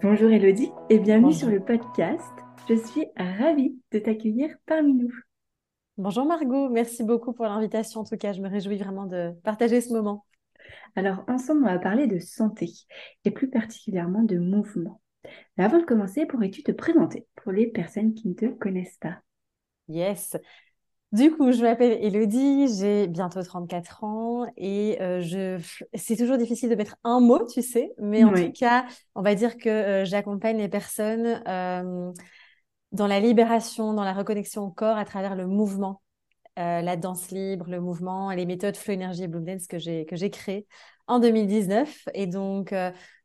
Bonjour Elodie et bienvenue sur le podcast. Je suis ravie de t'accueillir parmi nous. Bonjour Margot, merci beaucoup pour l'invitation. En tout cas, je me réjouis vraiment de partager ce moment. Alors, ensemble, on va parler de santé et plus particulièrement de mouvement. Mais avant de commencer, pourrais-tu te présenter pour les personnes qui ne te connaissent pas? Yes. Du coup, je m'appelle Elodie, j'ai bientôt 34 ans et euh, je... c'est toujours difficile de mettre un mot, tu sais, mais en tout cas, on va dire que euh, j'accompagne les personnes euh, dans la libération, dans la reconnexion au corps à travers le mouvement, la danse libre, le mouvement, les méthodes Flow Energy et Bloom Dance que j'ai que j'ai créées en 2019. Et donc,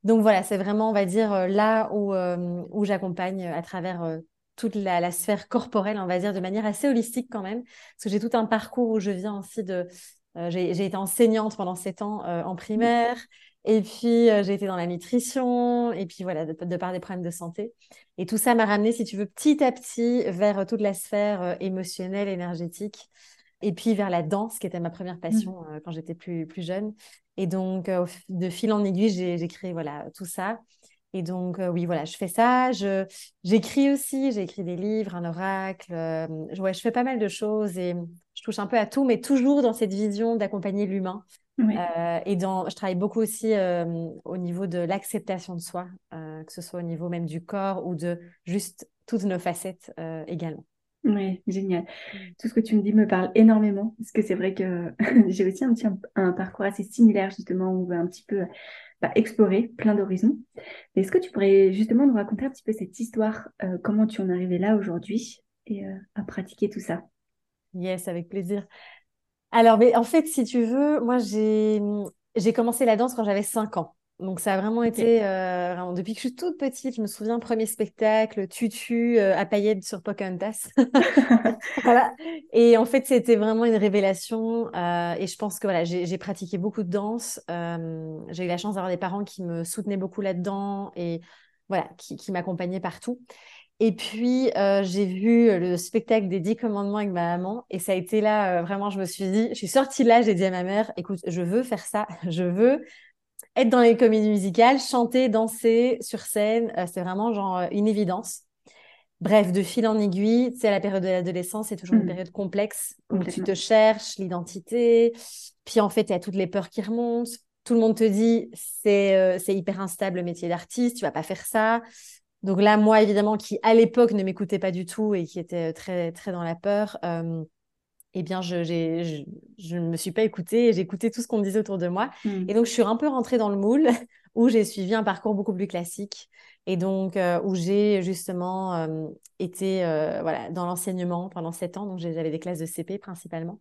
donc voilà, c'est vraiment, on va dire, là où, où j'accompagne à travers toute la, sphère corporelle, on va dire, de manière assez holistique quand même. Parce que j'ai tout un parcours où je viens aussi de... Euh, j'ai été enseignante pendant sept ans euh, en primaire. Et puis, euh, j'ai été dans la nutrition. Et puis, voilà, de, par des problèmes de santé. Et tout ça m'a ramené, si tu veux, petit à petit vers toute la sphère émotionnelle, énergétique. Et puis, vers la danse, qui était ma première passion mmh. quand j'étais plus, plus jeune. Et donc, de fil en aiguille, j'ai créé voilà, tout ça. Et donc, euh, oui, voilà, je fais ça. j'écris aussi, j'ai écrit des livres, un oracle. Euh, ouais, je fais pas mal de choses et je touche un peu à tout, mais toujours dans cette vision d'accompagner l'humain. Euh, et dans, je travaille beaucoup aussi au niveau de l'acceptation de soi, que ce soit au niveau même du corps ou de juste toutes nos facettes également. Oui, génial. Mmh. Tout ce que tu me dis me parle énormément, parce que c'est vrai que j'ai aussi un, petit, un, parcours assez similaire, justement, où on veut un petit peu explorer plein d'horizons. Est-ce que tu pourrais justement nous raconter un petit peu cette histoire, euh, comment tu en es arrivé là aujourd'hui et euh, à pratiquer tout ça? Yes, avec plaisir. Alors, mais en fait, si tu veux, moi, j'ai commencé la danse quand j'avais 5 ans. Donc ça a vraiment été, euh, vraiment, depuis que je suis toute petite, je me souviens, premier spectacle, tutu euh, à paillettes sur Pocahontas. voilà. Et en fait, c'était vraiment une révélation. Euh, et je pense que voilà, j'ai pratiqué beaucoup de danse. j'ai eu la chance d'avoir des parents qui me soutenaient beaucoup là-dedans et voilà, qui, qui m'accompagnaient partout. Et puis, j'ai vu le spectacle des Dix Commandements avec ma maman. Et ça a été là, vraiment, je me suis dit, je suis sortie là, j'ai dit à ma mère, écoute, je veux faire ça, je veux être dans les comédies musicales, chanter, danser sur scène, euh, c'est vraiment genre euh, une évidence. Bref, de fil en aiguille, sais, la période de l'adolescence, c'est toujours une hmm. période complexe où tu te cherches l'identité. Puis en fait, il y a toutes les peurs qui remontent. Tout le monde te dit, c'est euh, c'est hyper instable le métier d'artiste, tu vas pas faire ça. Donc là, moi, évidemment, qui à l'époque ne m'écoutais pas du tout et qui était très, très dans la peur, eh bien, je ne me suis pas écoutée, j'ai écouté tout ce qu'on me disait autour de moi. Mmh. Et donc, je suis un peu rentrée dans le moule où j'ai suivi un parcours beaucoup plus classique et donc euh, où j'ai justement euh, été euh, voilà, dans l'enseignement pendant sept ans. Donc, j'avais des classes de CP principalement.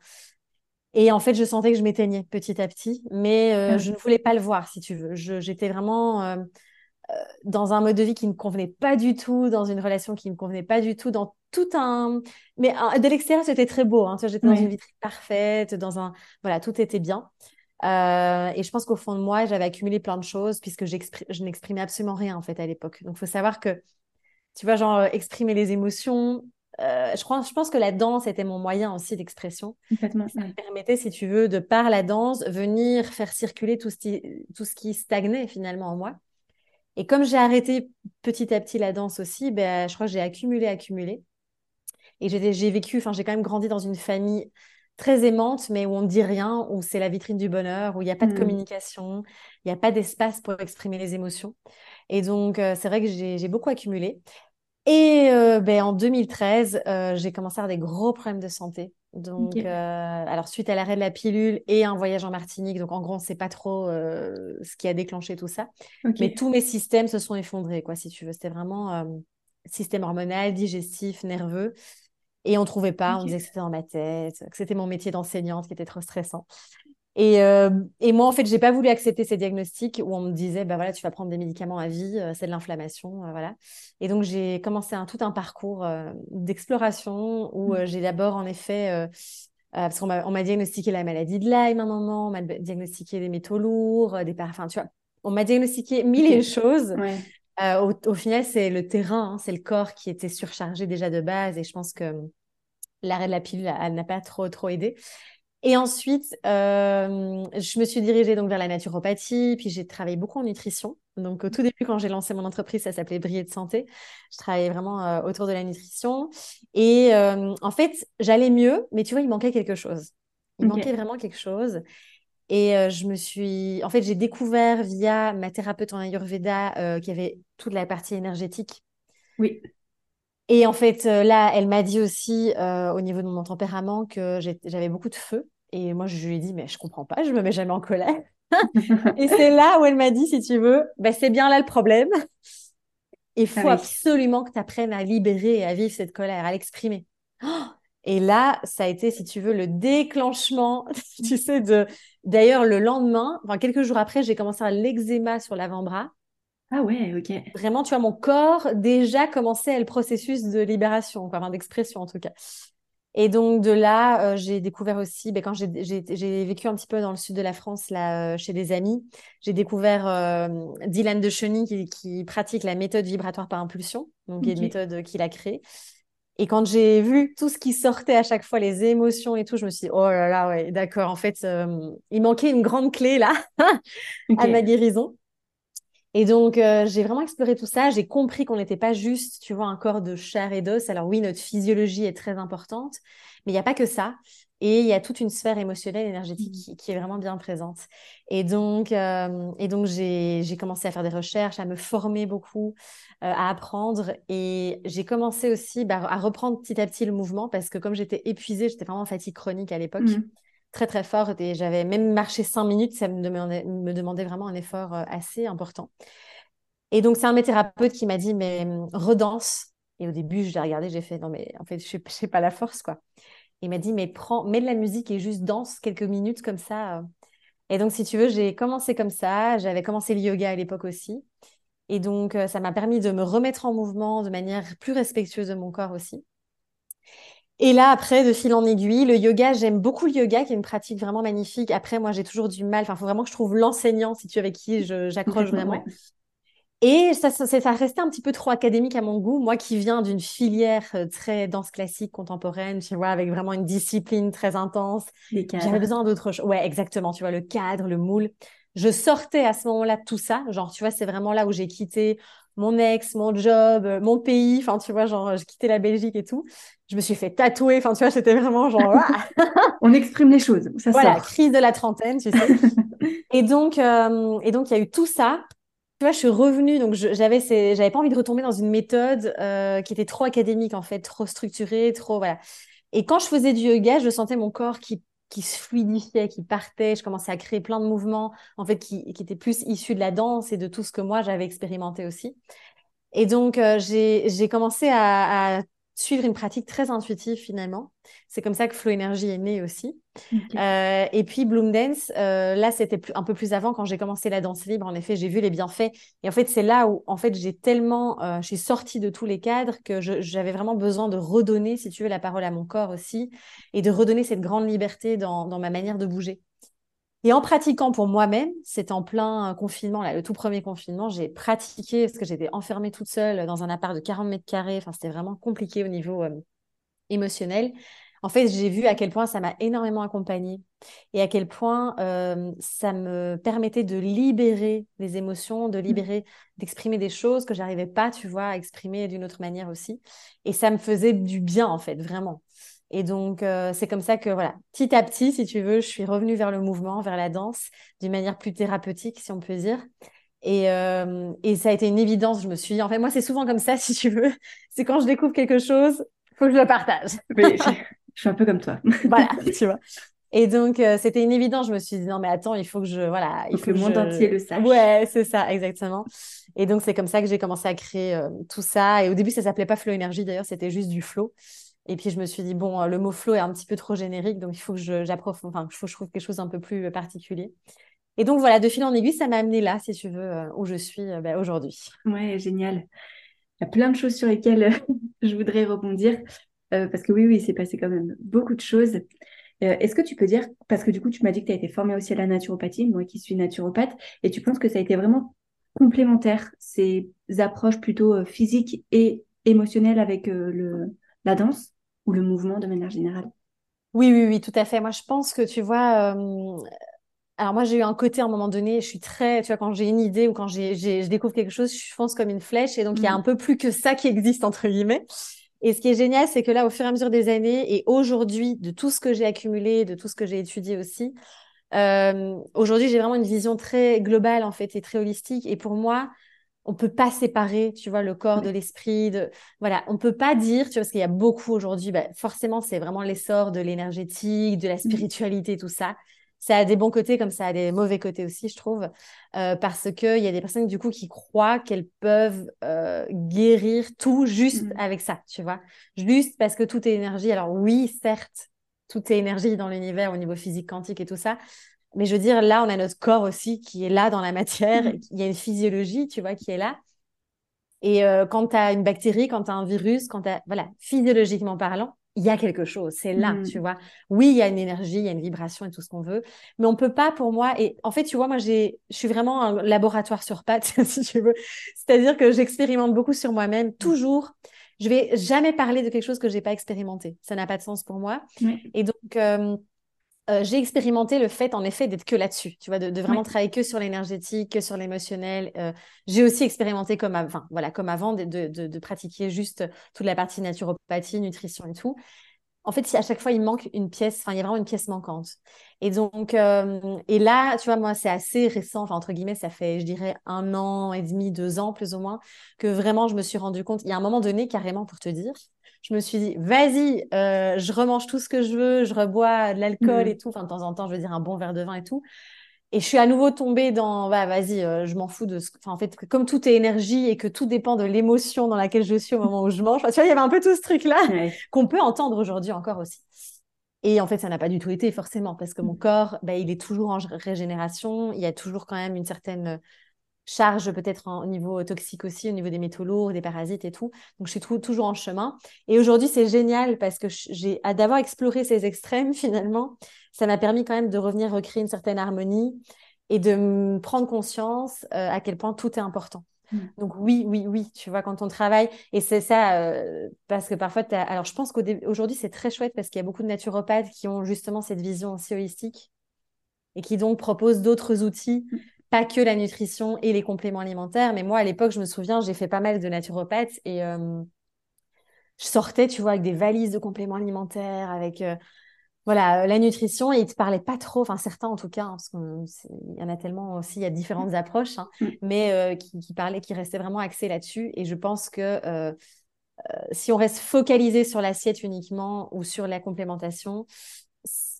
Et en fait, je sentais que je m'éteignais petit à petit, mais ah je ne voulais pas le voir, si tu veux. J'étais vraiment dans un mode de vie qui ne me convenait pas du tout, dans une relation qui ne me convenait pas du tout, dans tout un. Mais de l'extérieur, c'était très beau. Hein. J'étais dans une vitrine parfaite, dans un. Voilà, tout était bien. Euh, et je pense qu'au fond de moi, j'avais accumulé plein de choses puisque je n'exprimais absolument rien en fait à l'époque. Donc, il faut savoir que, tu vois, genre, exprimer les émotions. Euh, je, crois, je pense que la danse était mon moyen aussi d'expression. Ça me permettait, si tu veux, de par la danse, venir faire circuler tout ce qui, tout ce qui stagnait finalement en moi. Et comme j'ai arrêté petit à petit la danse aussi, ben, je crois que j'ai accumulé, accumulé. Et j'ai vécu, enfin, j'ai quand même grandi dans une famille très aimante, mais où on ne dit rien, où c'est la vitrine du bonheur, où il n'y a pas de mmh. communication, il n'y a pas d'espace pour exprimer les émotions. Et donc, euh, c'est vrai que j'ai beaucoup accumulé. Et euh, ben, en 2013, euh, j'ai commencé à avoir des gros problèmes de santé. Donc, alors suite à l'arrêt de la pilule et un voyage en Martinique, donc en gros, on ne sait pas trop ce qui a déclenché tout ça. Mais tous mes systèmes se sont effondrés, quoi, si tu veux. C'était vraiment système hormonal, digestif, nerveux. Et on trouvait pas, on disait que c'était dans ma tête, que c'était mon métier d'enseignante qui était trop stressant. Et, euh, et, moi, en fait, j'ai pas voulu accepter ces diagnostics où on me disait, bah voilà, tu vas prendre des médicaments à vie, euh, c'est de l'inflammation, euh, voilà. Et donc, j'ai commencé un, tout un parcours d'exploration où mmh. j'ai d'abord, en effet, parce qu'on m'a diagnostiqué la maladie de Lyme à un moment, on m'a diagnostiqué des métaux lourds, des parfums, tu vois, on m'a diagnostiqué mille et choses. Au, au, final, c'est le terrain, hein, c'est le corps qui était surchargé déjà de base, et je pense que l'arrêt de la pilule, elle n'a pas trop trop aidé. Et ensuite, euh, je me suis dirigée donc vers la naturopathie, puis j'ai travaillé beaucoup en nutrition. Donc au tout début, quand j'ai lancé mon entreprise, ça s'appelait Briller de santé. Je travaillais vraiment euh, autour de la nutrition. Et euh, en fait, j'allais mieux, mais tu vois, il manquait quelque chose. Il manquait vraiment quelque chose. Et je me suis, en fait, j'ai découvert via ma thérapeute en Ayurveda qu'il y avait toute la partie énergétique. Oui. Et en fait, là, elle m'a dit aussi au niveau de mon tempérament que j'avais beaucoup de feu. Et moi, je lui ai dit, mais je comprends pas, je me mets jamais en colère. et c'est là où elle m'a dit, si tu veux, bah, c'est bien là le problème. Il faut ah absolument que tu apprennes à libérer et à vivre cette colère, à l'exprimer. Et là, ça a été, si tu veux, le déclenchement, tu sais, de... D'ailleurs, le lendemain, enfin, quelques jours après, j'ai commencé à l'eczéma sur l'avant-bras. Ah ouais, ok. Vraiment, tu vois, mon corps déjà commençait le processus de libération, enfin, d'expression en tout cas. Et donc de là, euh, j'ai découvert aussi, ben, quand j'ai vécu un petit peu dans le sud de la France, là, euh, chez des amis, j'ai découvert euh, Dylan de Cheny qui, qui, pratique la méthode vibratoire par impulsion, donc okay. une méthode qu'il a créée. Et quand j'ai vu tout ce qui sortait à chaque fois, les émotions et tout, je me suis dit, oh là là, ouais, d'accord, en fait, il manquait une grande clé là à ma guérison. Et donc, euh, j'ai vraiment exploré tout ça. J'ai compris qu'on n'était pas juste, tu vois, un corps de chair et d'os. Alors oui, notre physiologie est très importante, mais il n'y a pas que ça. Et il y a toute une sphère émotionnelle, énergétique mmh. qui, est vraiment bien présente. Et donc, euh, et donc j'ai commencé à faire des recherches, à me former beaucoup, euh, à apprendre. Et j'ai commencé aussi bah, à reprendre petit à petit le mouvement parce que comme j'étais épuisée, j'étais vraiment en fatigue chronique à l'époque. Mmh. très très forte et j'avais même marché cinq minutes, ça me demandait, me demandait vraiment un effort assez important. Et donc, c'est un mes thérapeutes qui m'a dit, mais hum, redanse. Et au début, je l'ai regardé, j'ai fait, non, mais en fait, je n'ai pas la force, quoi. il m'a dit, mais prends, mets de la musique et juste danse quelques minutes comme ça. Euh. Et donc, si tu veux, j'ai commencé comme ça. J'avais commencé le yoga à l'époque aussi. Et donc, euh, ça m'a permis de me remettre en mouvement de manière plus respectueuse de mon corps aussi. Et là, après, de fil en aiguille, le yoga, j'aime beaucoup le yoga, qui est une pratique vraiment magnifique. Après, moi, j'ai toujours du mal. Enfin, il faut vraiment que je trouve l'enseignant, si tu avec qui j'accroche vraiment. Et ça, ça, ça, restait un petit peu trop académique à mon goût. Moi qui viens d'une filière euh, très danse classique contemporaine, tu vois, avec vraiment une discipline très intense, j'avais besoin d'autre chose. Ouais, exactement, tu vois, le cadre, le moule. Je sortais à ce moment-là de tout ça. Genre, tu vois, c'est vraiment là où j'ai quitté mon ex, mon job, euh, mon pays. Enfin, tu vois, genre, j'ai quitté la Belgique et tout. Je me suis fait tatouer. Enfin, tu vois, c'était vraiment genre. On exprime les choses. Ça voilà, crise de la trentaine, tu sais. et donc, euh, et donc, il y a eu tout ça tu vois, je suis revenue, donc j'avais, j'avais pas envie de retomber dans une méthode euh, qui était trop académique en fait, trop structurée, trop voilà. Et quand je faisais du yoga, je sentais mon corps qui qui se fluidifiait, qui partait. Je commençais à créer plein de mouvements en fait qui, étaient plus issus de la danse et de tout ce que moi j'avais expérimenté aussi. Et donc euh, j'ai commencé à suivre une pratique très intuitive finalement. C'est comme ça que Flow Energy est né aussi. Euh, et puis Bloom Dance, euh, là c'était un peu plus avant quand j'ai commencé la danse libre. En effet, j'ai vu les bienfaits. Et en fait, c'est là où en fait j'ai tellement, euh, je suis sortie de tous les cadres que j'avais vraiment besoin de redonner, si tu veux, la parole à mon corps aussi et de redonner cette grande liberté dans, dans ma manière de bouger. Et en pratiquant pour moi-même, c'est en plein confinement, là, le tout premier confinement, j'ai pratiqué parce que j'étais enfermée toute seule dans un appart de 40 mètres carrés. Enfin, c'était vraiment compliqué au niveau euh, émotionnel. En fait, j'ai vu à quel point ça m'a énormément accompagnée et à quel point euh, ça me permettait de libérer les émotions, de mmh. libérer, d'exprimer des choses que j'arrivais pas, tu vois, à exprimer d'une autre manière aussi. Et ça me faisait du bien, en fait, vraiment. Et donc, euh, c'est comme ça que, voilà, petit à petit, si tu veux, je suis revenue vers le mouvement, vers la danse, d'une manière plus thérapeutique, si on peut dire. Et, euh, et ça a été une évidence. Je me suis dit, en fait, moi, c'est souvent comme ça, si tu veux. C'est quand je découvre quelque chose, il faut que je le partage. Je suis un peu comme toi. voilà, tu vois. Et donc, euh, c'était une évidence. Je me suis dit, non, mais attends, il faut que je. Voilà. Il faut, que le monde entier le sache. Ouais, c'est ça, exactement. Et donc, c'est comme ça que j'ai commencé à créer tout ça. Et au début, ça s'appelait pas Flow Énergie, d'ailleurs, c'était juste du flow. Et puis je me suis dit, bon, le mot flow est un petit peu trop générique, donc il faut que j'approfondisse, enfin, il faut que je trouve quelque chose un peu plus particulier. Et donc voilà, de fil en aiguille, ça m'a amené là, si tu veux, où je suis bah, aujourd'hui. Ouais, génial. Il y a plein de choses sur lesquelles je voudrais rebondir, parce que oui, oui, c'est passé quand même beaucoup de choses. Euh, est-ce que tu peux dire, parce que du coup, tu m'as dit que tu as été formée aussi à la naturopathie, moi qui suis naturopathe, et tu penses que ça a été vraiment complémentaire, ces approches plutôt euh, physiques et émotionnelles avec euh, le, la danse ou le mouvement de manière générale? Oui, oui, oui, tout à fait. Moi, je pense que tu vois, alors moi, j'ai eu un côté à un moment donné, je suis très, tu vois, quand j'ai une idée ou quand j'ai, je découvre quelque chose, je fonce comme une flèche, et donc il y a mmh. un peu plus que ça qui existe, entre guillemets. Et ce qui est génial, c'est que là, au fur et à mesure des années, et aujourd'hui, de tout ce que j'ai accumulé, de tout ce que j'ai étudié aussi, euh, aujourd'hui, j'ai vraiment une vision très globale, en fait, et très holistique. Et pour moi, on peut pas séparer, tu vois, le corps de l'esprit. De... Voilà, on peut pas dire, tu vois, parce qu'il y a beaucoup aujourd'hui, bah, forcément, c'est vraiment l'essor de l'énergétique, de la mmh. spiritualité, tout ça ça a des bons côtés comme ça a des mauvais côtés aussi, je trouve, euh, parce qu'il y a des personnes du coup qui croient qu'elles peuvent euh, guérir tout juste mmh. avec ça, tu vois. Juste parce que tout est énergie. Alors oui, certes, tout est énergie dans l'univers au niveau physique, quantique et tout ça. Mais je veux dire, là, on a notre corps aussi qui est là dans la matière. Mmh. Il y a une physiologie, tu vois, qui est là. Et euh, quand tu as une bactérie, quand tu as un virus, quand tu as, voilà, physiologiquement parlant, il y a quelque chose, c'est là, tu mmh. vois. Oui, il y a une énergie, il y a une vibration et tout ce qu'on veut, mais on peut pas pour moi. Et en fait, tu vois, moi, j'ai, je suis vraiment un laboratoire sur pattes, si tu veux. C'est-à-dire que j'expérimente beaucoup sur moi-même, mmh. toujours. Je vais jamais parler de quelque chose que j'ai pas expérimenté. Ça n'a pas de sens pour moi. Et donc, euh, euh, j'ai expérimenté le fait, en effet, d'être que là-dessus, tu vois, de, vraiment travailler que sur l'énergétique, que sur l'émotionnel. Euh, j'ai aussi expérimenté comme, avant, voilà, comme avant de, de, pratiquer juste toute la partie naturopathie, nutrition et tout. En fait, à chaque fois, il manque une pièce, enfin, il y a vraiment une pièce manquante. Et donc, euh, et là, tu vois, moi, c'est assez récent, enfin, entre guillemets, ça fait, je dirais, un an et demi, deux ans, plus ou moins, que vraiment, je me suis rendu compte, il y a un moment donné, carrément, pour te dire, je me suis dit, vas-y, euh, je remange tout ce que je veux, je rebois de l'alcool mmh. et tout, enfin, de temps en temps, je veux dire, un bon verre de vin et tout. Et je suis à nouveau tombée dans, bah, vas-y, euh, je m'en fous de ce. Enfin, en fait, comme tout est énergie et que tout dépend de l'émotion dans laquelle je suis au moment où je mange. tu vois, il y avait un peu tout ce truc-là qu'on peut entendre aujourd'hui encore aussi. Et en fait, ça n'a pas du tout été forcément parce que mon mmh. corps, bah, il est toujours en régénération. Il y a toujours quand même une certaine charge peut-être au niveau toxique aussi, au niveau des métaux lourds, des parasites et tout. Donc, je suis toujours en chemin. Et aujourd'hui, c'est génial parce que j'ai d'avoir exploré ces extrêmes finalement, ça m'a permis quand même de revenir recréer une certaine harmonie et de prendre conscience euh, à quel point tout est important. Mmh. Donc oui, oui, oui, tu vois, quand on travaille, et c'est ça, euh, parce que parfois, alors je pense qu'aujourd'hui, c'est très chouette parce qu'il y a beaucoup de naturopathes qui ont justement cette vision aussi holistique et qui donc proposent d'autres outils mmh pas que la nutrition et les compléments alimentaires. Mais moi, à l'époque, je me souviens, j'ai fait pas mal de naturopathes et euh, je sortais, tu vois, avec des valises de compléments alimentaires, avec euh, voilà la nutrition et ils te parlaient pas trop, enfin certains en tout cas, hein, parce qu'il y en a tellement aussi, il y a différentes approches, hein, mm. mais euh, qui, qui, parlaient, qui restaient vraiment axés là-dessus. Et je pense que si on reste focalisé sur l'assiette uniquement ou sur la complémentation,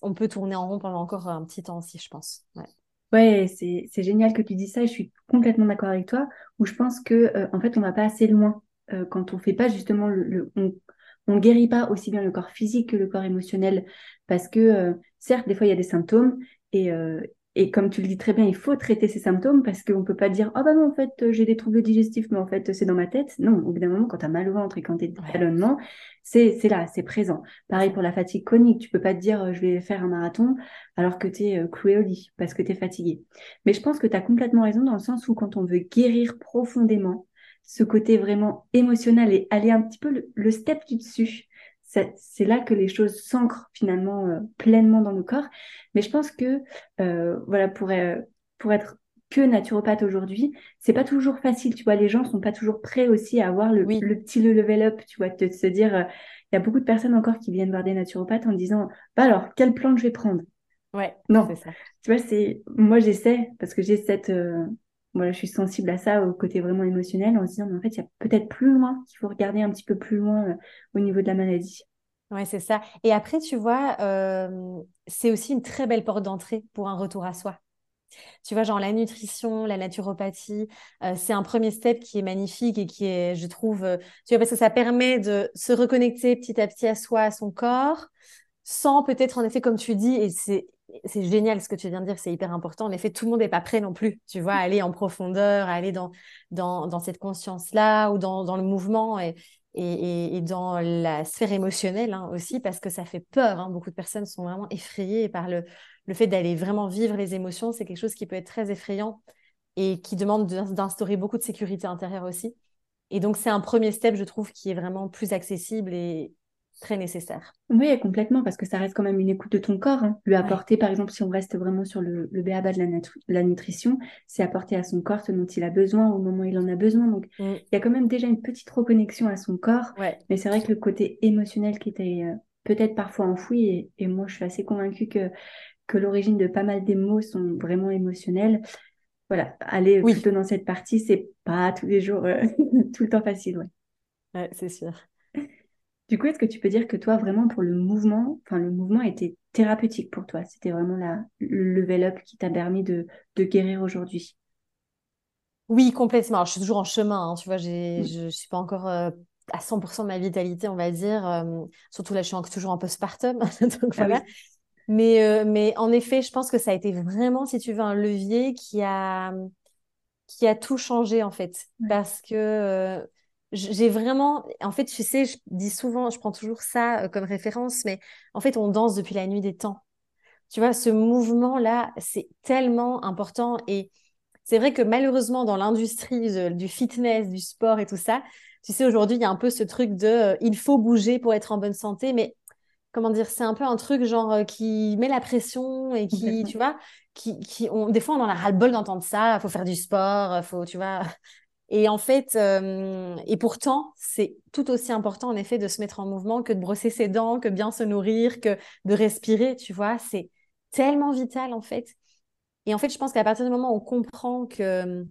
on peut tourner en rond pendant encore un petit temps aussi, je pense. Ouais. Ouais, c'est génial que tu dis ça je suis complètement d'accord avec toi, où je pense que euh, en fait on va pas assez loin euh, quand on fait pas justement le, on, on guérit pas aussi bien le corps physique que le corps émotionnel. Parce que euh, certes des fois il y a des symptômes et, et comme tu le dis très bien, il faut traiter ces symptômes parce qu'on ne peut pas dire Ah oh bah non, en fait, j'ai des troubles digestifs, mais en fait, c'est dans ma tête. Non, au bout d'un moment, quand tu as mal au ventre et quand tu es ballonnement, c'est là, c'est présent. Pareil pour la fatigue chronique. Tu peux pas te dire Je vais faire un marathon alors que tu es euh, cloué au lit parce que tu es fatigué. Mais je pense que tu as complètement raison dans le sens où quand on veut guérir profondément, ce côté vraiment émotionnel et aller un petit peu le, le step du dessus, c'est là que les choses s'ancrent finalement euh, pleinement dans nos corps. Mais je pense que euh, voilà pour, euh, pour être que naturopathe aujourd'hui, c'est pas toujours facile. Tu vois, les gens sont pas toujours prêts aussi à avoir le, le petit level up. Tu vois, de, se dire, il y a beaucoup de personnes encore qui viennent voir des naturopathes en disant, bah alors quelle plante je vais prendre? Ouais. Non, c'est ça. Tu vois, c'est moi j'essaie parce que j'ai cette voilà, je suis sensible à ça, au côté vraiment émotionnel, en se disant, mais en fait, il y a peut-être plus loin, qu'il faut regarder un petit peu plus loin euh, au niveau de la maladie. Oui, c'est ça. Et après, tu vois, euh, c'est aussi une très belle porte d'entrée pour un retour à soi. Tu vois, genre la nutrition, la naturopathie, euh, c'est un premier step qui est magnifique et qui est, je trouve, tu vois, parce que ça permet de se reconnecter petit à petit à soi, à son corps, sans peut-être, en effet, comme tu dis, et c'est c'est génial ce que tu viens de dire, c'est hyper important. En effet, tout le monde n'est pas prêt non plus, tu vois, à aller en profondeur, à aller dans, dans, dans cette conscience-là ou dans, dans le mouvement et, et, et, dans la sphère émotionnelle hein, aussi, parce que ça fait peur. Hein. Beaucoup de personnes sont vraiment effrayées par le, le fait d'aller vraiment vivre les émotions. C'est quelque chose qui peut être très effrayant et qui demande d'instaurer beaucoup de sécurité intérieure aussi. Et donc, c'est un premier step, je trouve, qui est vraiment plus accessible et, très nécessaire. Oui, complètement, parce que ça reste quand même une écoute de ton corps. Hein. Lui apporter, par exemple, si on reste vraiment sur le, le de la, la nutrition, c'est apporter à son corps ce dont il a besoin au moment où il en a besoin. Donc, mm. il y a quand même déjà une petite reconnexion à son corps. Mais c'est vrai que le côté émotionnel qui était euh, peut-être parfois enfoui, et, et, moi, je suis assez convaincue que, que l'origine de pas mal des mots sont vraiment émotionnels. Voilà, aller plutôt dans cette partie, c'est pas tous les jours, euh, tout le temps facile. Ouais, ouais c'est sûr. Du coup, est-ce que tu peux dire que toi, vraiment, pour le mouvement, enfin, le mouvement était thérapeutique pour toi? C'était vraiment la, le level up qui t'a permis de, de guérir aujourd'hui? Oui, complètement. Alors, je suis toujours en chemin, hein, tu vois, mm. je ne suis pas encore euh, à 100% de ma vitalité, on va dire. Euh, surtout là, je suis toujours un peu spartum. donc, ah mais, euh, mais en effet, je pense que ça a été vraiment, si tu veux, un levier qui a, qui a tout changé, en fait. Parce que j'ai vraiment, en fait, tu sais, je dis souvent, je prends toujours ça euh, comme référence, mais en fait, on danse depuis la nuit des temps. Tu vois, ce mouvement-là, c'est tellement important. Et c'est vrai que malheureusement, dans l'industrie du fitness, du sport et tout ça, tu sais, aujourd'hui, il y a un peu ce truc de euh, il faut bouger pour être en bonne santé, mais comment dire, c'est un peu un truc genre euh, qui met la pression et qui, tu vois, qui, qui on, des fois, on en a ras-le-bol d'entendre ça, il faut faire du sport, faut, tu vois. Et en fait, euh, et pourtant, c'est tout aussi important en effet de se mettre en mouvement que de brosser ses dents, que bien se nourrir, que de respirer, tu vois, c'est tellement vital en fait. Et en fait, je pense qu'à partir du moment où on comprend que,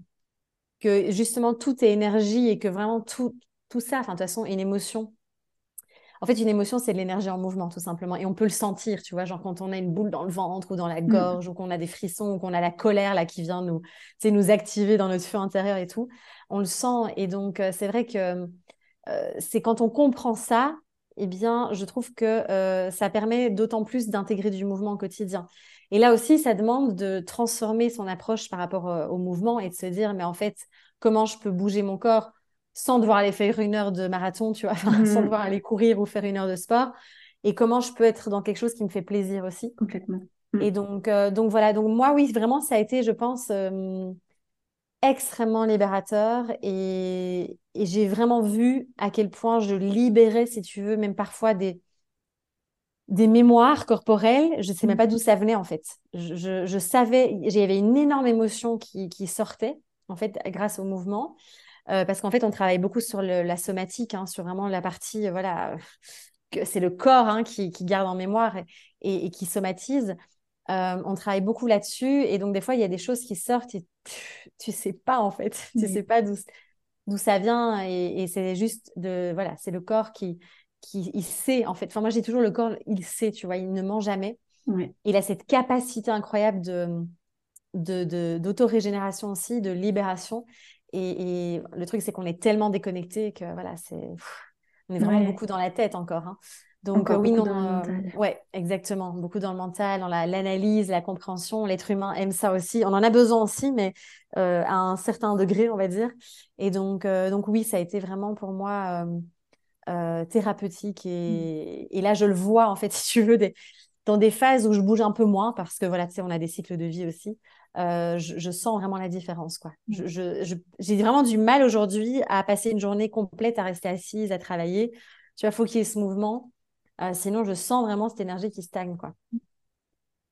que justement tout est énergie et que vraiment tout, tout ça, enfin de toute façon, une émotion, en fait, une émotion, c'est de l'énergie en mouvement, tout simplement. Et on peut le sentir, tu vois, genre quand on a une boule dans le ventre ou dans la mm. gorge, ou qu'on a des frissons, ou qu'on a la colère là qui vient nous, nous activer dans notre feu intérieur et tout, on le sent. Et donc, euh, c'est vrai que euh, c'est quand on comprend ça, eh bien, je trouve que euh, ça permet d'autant plus d'intégrer du mouvement au quotidien. Et là aussi, ça demande de transformer son approche par rapport au mouvement et de se dire, mais en fait, comment je peux bouger mon corps sans devoir aller faire une heure de marathon, tu vois, sans mhm. devoir aller courir ou faire une heure de sport. Et comment je peux être dans quelque chose qui me fait plaisir aussi. Complètement. Et mm. donc, euh, donc voilà, donc moi, oui, vraiment, ça a été, je pense, extrêmement libérateur. Et, et j'ai vraiment vu à quel point je libérais, si tu veux, même parfois des, des mémoires corporelles. Je ne sais même mm. pas d'où ça venait, en fait. Je, je, je savais, j'avais une énorme émotion qui, qui sortait, en fait, grâce au mouvement. Euh, parce qu'en fait, on travaille beaucoup sur la somatique, hein, sur vraiment la partie, euh, voilà, que c'est le corps hein, qui, garde en mémoire et, qui somatise. Euh, on travaille beaucoup là-dessus et donc des fois, il y a des choses qui sortent et tu, ne sais pas en fait, tu sais pas d'où d'où ça vient et, c'est juste de voilà, c'est le corps qui qui il sait en fait. Enfin moi j'ai toujours le corps, il sait, tu vois, il ne ment jamais. Il a cette capacité incroyable de d'autorégénération de, aussi, de libération. Et, le truc, c'est qu'on est tellement déconnecté que voilà, c'est on est vraiment beaucoup dans la tête encore. Hein. Donc oui, non, euh, ouais, exactement, beaucoup dans le mental, dans l'analyse, la, compréhension. L'être humain aime ça aussi. On en a besoin aussi, mais euh, à un certain degré, on va dire. Et donc, euh, donc oui, ça a été vraiment pour moi thérapeutique. Et, et, là, je le vois en fait, si tu veux, des, dans des phases où je bouge un peu moins parce que voilà, tu sais, on a des cycles de vie aussi. Euh, je, sens vraiment la différence. quoi. Mmh. J'ai vraiment du mal aujourd'hui à passer une journée complète à rester assise, à travailler. Tu vois, faut qu'il y ait ce mouvement. Euh, sinon, je sens vraiment cette énergie qui stagne. quoi.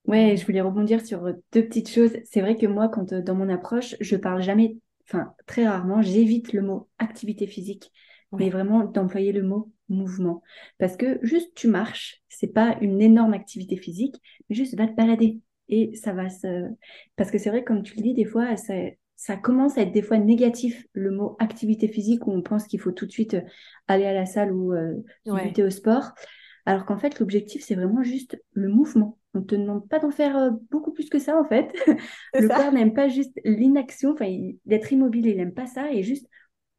Ouais, je voulais rebondir sur deux petites choses. C'est vrai que moi, quand euh, dans mon approche, je parle jamais, enfin très rarement, j'évite le mot activité physique, mais vraiment d'employer le mot mouvement. Parce que juste tu marches, c'est pas une énorme activité physique, mais juste va te balader et ça va se... Parce que c'est vrai, comme tu le dis, des fois, ça, ça commence à être des fois négatif, le mot activité physique, où on pense qu'il faut tout de suite aller à la salle ou euh, au sport. Alors qu'en fait, l'objectif, c'est vraiment juste le mouvement. On ne te demande pas d'en faire euh, beaucoup plus que ça, en fait. Le corps n'aime pas juste l'inaction, enfin, d'être immobile, il n'aime pas ça, et juste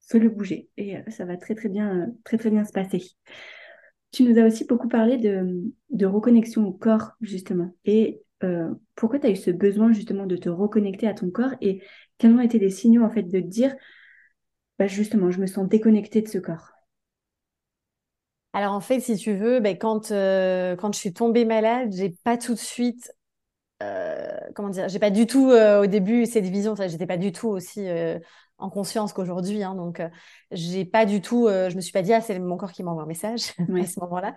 fais-le bouger. Et euh, ça va très, très bien, très, très bien se passer. Tu nous as aussi beaucoup parlé de, reconnexion au corps, justement. Et euh, pourquoi tu as eu ce besoin, justement, de te reconnecter à ton corps et quels ont été les signaux, en fait, de dire, bah, justement, je me sens déconnectée de ce corps? Alors en fait, si tu veux, ben, quand, euh, quand je suis tombée malade, j'ai pas tout de suite, euh, comment dire, j'ai pas du tout au début cette vision, j'étais pas du tout aussi en conscience qu'aujourd'hui. Hein, donc, euh, j'ai pas du tout, euh, je me suis pas dit, ah, c'est mon corps qui m'envoie un message à ce moment-là.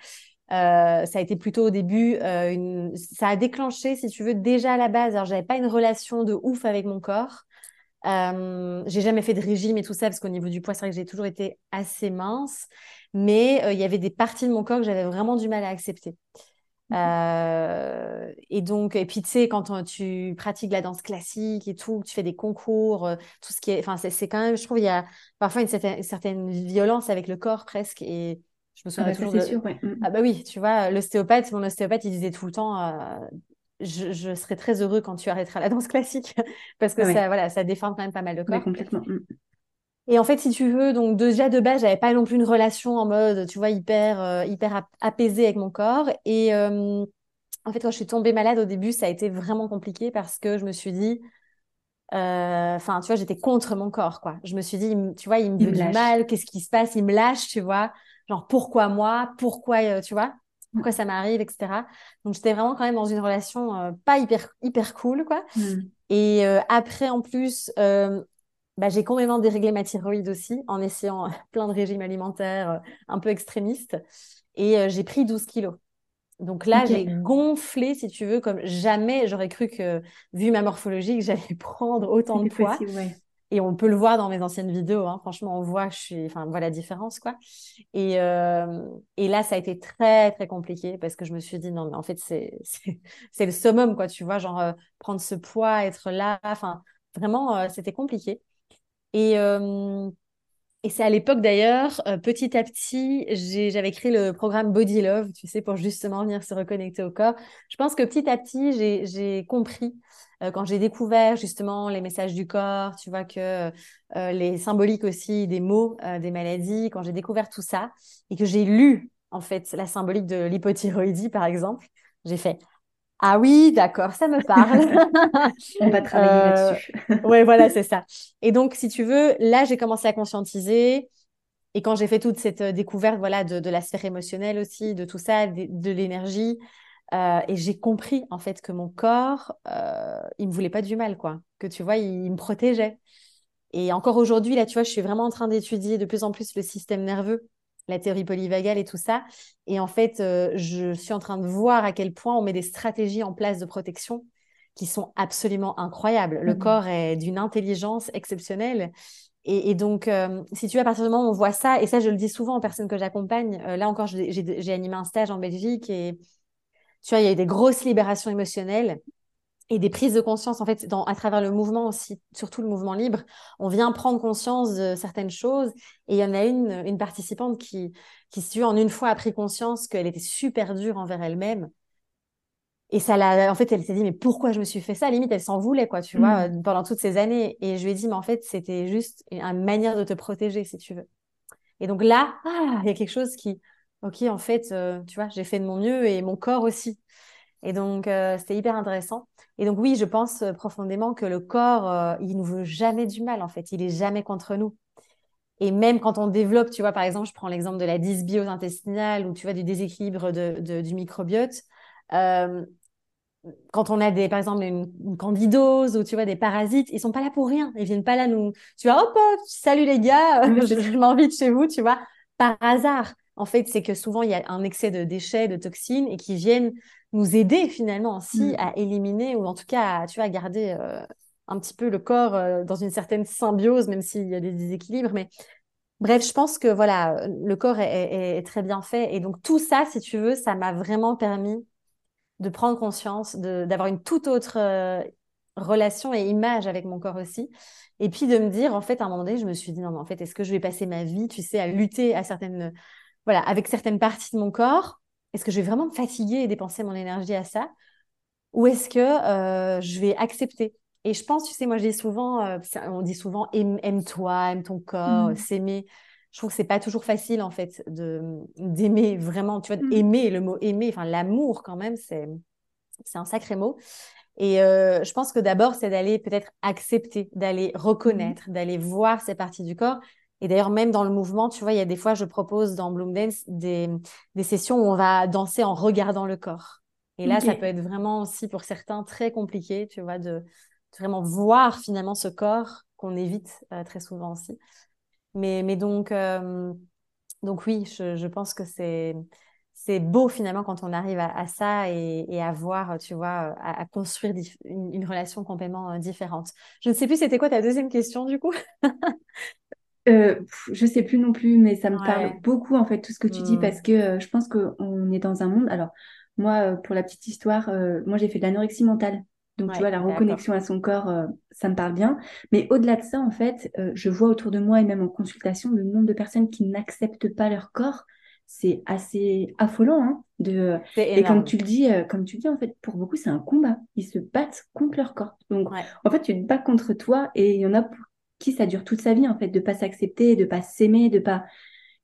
Euh, ça a été plutôt au début, une... ça a déclenché, si tu veux, déjà à la base. Alors, j'avais pas une relation de ouf avec mon corps. j'ai jamais fait de régime et tout ça parce qu'au niveau du poids, c'est vrai que j'ai toujours été assez mince, mais il y avait des parties de mon corps que j'avais vraiment du mal à accepter. Euh, et donc, et puis tu sais, quand tu pratiques la danse classique et tout, tu fais des concours, euh, tout ce qui est, enfin, c'est quand même, je trouve, il y a parfois une certaine, violence avec le corps presque. Et je me souviens ah bah, toujours. sûr, mm. Ah bah oui, tu vois, l'ostéopathe, mon ostéopathe, il disait tout le temps. Euh, je, je, serai très heureux quand tu arrêteras la danse classique parce que ça, voilà, ça défend quand même pas mal le corps. complètement. Et en fait, si tu veux, donc déjà de base, j'avais pas non plus une relation en mode, tu vois, hyper, euh, hyper apaisée avec mon corps. Et euh, en fait, quand je suis tombée malade au début, ça a été vraiment compliqué parce que je me suis dit, euh, enfin, tu vois, j'étais contre mon corps, quoi. Je me suis dit, tu vois, il me veut du mal, qu'est-ce qui se passe, il me lâche, tu vois. Genre, pourquoi moi, pourquoi, tu vois, pourquoi ça m'arrive, etc. Donc, j'étais vraiment quand même dans une relation pas hyper, hyper cool, quoi. Mmh. Et après, en plus, bah, j'ai complètement déréglé ma thyroïde aussi en essayant plein de régimes alimentaires euh, un peu extrémistes. Et euh, j'ai pris 12 kilos. Donc là, j'ai gonflé, si tu veux, comme jamais j'aurais cru que, vu ma morphologie, que j'allais prendre autant de poids. Et on peut le voir dans mes anciennes vidéos. Hein. Franchement, on voit je suis. Enfin, voilà la différence, quoi. Et, euh, et là, ça a été très, très compliqué parce que je me suis dit, non, mais en fait, c'est le summum, quoi. Tu vois, genre, prendre ce poids, être là. Enfin, vraiment, c'était compliqué. Et, euh, et c'est à l'époque d'ailleurs, euh, petit à petit, j'avais créé le programme Body Love, tu sais, pour justement venir se reconnecter au corps. Je pense que petit à petit, j'ai compris euh, quand j'ai découvert justement les messages du corps, tu vois que les symboliques aussi des mots, des maladies, quand j'ai découvert tout ça et que j'ai lu en fait la symbolique de l'hypothyroïdie par exemple, j'ai fait ah oui, d'accord, ça me parle. On va travailler euh, là-dessus. oui, voilà, c'est ça. Et donc, si tu veux, là, j'ai commencé à conscientiser. Et quand j'ai fait toute cette euh, découverte voilà, de, la sphère émotionnelle aussi, de tout ça, de, l'énergie, euh, et j'ai compris en fait que mon corps, euh, il me voulait pas du mal, quoi. Que tu vois, il, me protégeait. Et encore aujourd'hui, là, tu vois, je suis vraiment en train d'étudier de plus en plus le système nerveux la théorie polyvagale et tout ça. Et en fait, euh, je suis en train de voir à quel point on met des stratégies en place de protection qui sont absolument incroyables. Le mmh corps est d'une intelligence exceptionnelle. Et, donc, euh, si tu veux, à partir du moment où on voit ça, et ça, je le dis souvent aux personnes que j'accompagne, euh, là encore, j'ai animé un stage en Belgique et tu vois, il y a eu des grosses libérations émotionnelles et des prises de conscience en fait dans, à travers le mouvement aussi, surtout le mouvement libre, on vient prendre conscience de certaines choses et il y en a une, une participante qui, qui si en une fois a pris conscience qu'elle était super dure envers elle-même et ça l'a, en fait, elle s'est dit mais pourquoi je me suis fait ça? Limite, elle s'en voulait quoi, tu vois, mmh. pendant toutes ces années. Et je lui ai dit mais en fait, c'était juste une manière de te protéger si tu veux. Et donc là, ah, il y a quelque chose qui, ok, en fait, euh, tu vois, j'ai fait de mon mieux et mon corps aussi. Et donc, euh, c'était hyper intéressant. Et donc, oui, je pense euh, profondément que le corps, euh, il ne veut jamais du mal, en fait. Il est jamais contre nous. Et même quand on développe, tu vois, par exemple, je prends l'exemple de la dysbiose intestinale ou tu vois, du déséquilibre de, du microbiote. quand on a des, par exemple, une, candidose ou tu vois, des parasites, ils sont pas là pour rien. Ils viennent pas là nous, tu vois, hop, salut les gars, je, je m'invite chez vous, tu vois, par hasard. En fait, c'est que souvent, il y a un excès de déchets, de toxines et qui viennent nous aider finalement aussi mm. à éliminer ou en tout cas à, tu vois, garder euh, un petit peu le corps euh, dans une certaine symbiose, même s'il y a des déséquilibres. Mais bref, je pense que voilà, le corps est, très bien fait. Et donc tout ça, si tu veux, ça m'a vraiment permis de prendre conscience, d'avoir une toute autre euh, relation et image avec mon corps aussi. Et puis de me dire, en fait, à un moment donné, je me suis dit, non, mais en fait, est-ce que je vais passer ma vie, tu sais, à lutter à certaines, voilà, avec certaines parties de mon corps est-ce que je vais vraiment me fatiguer et dépenser mon énergie à ça? Ou est-ce que euh, je vais accepter? Et je pense, tu sais, moi je dis souvent, euh, on dit souvent aime-toi, aime, ton corps, mm. s'aimer. Je trouve que c'est pas toujours facile en fait de d'aimer vraiment, tu vois, mm. aimer le mot aimer, enfin l'amour quand même, c'est c'est un sacré mot. Et euh, je pense que d'abord, c'est d'aller peut-être accepter, d'aller reconnaître, mhm. d'aller voir ces parties du corps. Et d'ailleurs, même dans le mouvement, tu vois, il y a des fois, je propose dans Bloom Dance des, des sessions où on va danser en regardant le corps. Et là, ça peut être vraiment aussi pour certains très compliqué, tu vois, de, vraiment voir finalement ce corps qu'on évite euh, très souvent aussi. Mais, mais donc, euh, donc oui, je, je pense que c'est c'est beau finalement quand on arrive à, ça et, à voir, tu vois, à, construire une, relation complètement euh, différente. Je ne sais plus, c'était quoi ta deuxième question du coup? euh, Je sais plus non plus, mais ça me parle beaucoup en fait tout ce que tu dis parce mmh. que euh, je pense qu'on est dans un monde. Alors moi, euh, pour la petite histoire, moi j'ai fait de l'anorexie mentale. Donc, tu vois, la reconnexion à son corps, ça me parle bien. Mais au-delà de ça, en fait, je vois autour de moi et même en consultation le nombre de personnes qui n'acceptent pas leur corps c'est assez affolant. Hein, de... Et comme tu le dis, euh, comme tu dis, en fait, pour beaucoup, c'est un combat. Ils se battent contre leur corps. Donc, en fait, tu te bats contre toi et il y en a pour qui ça dure toute sa vie, en fait, de pas s'accepter, de pas s'aimer, de pas.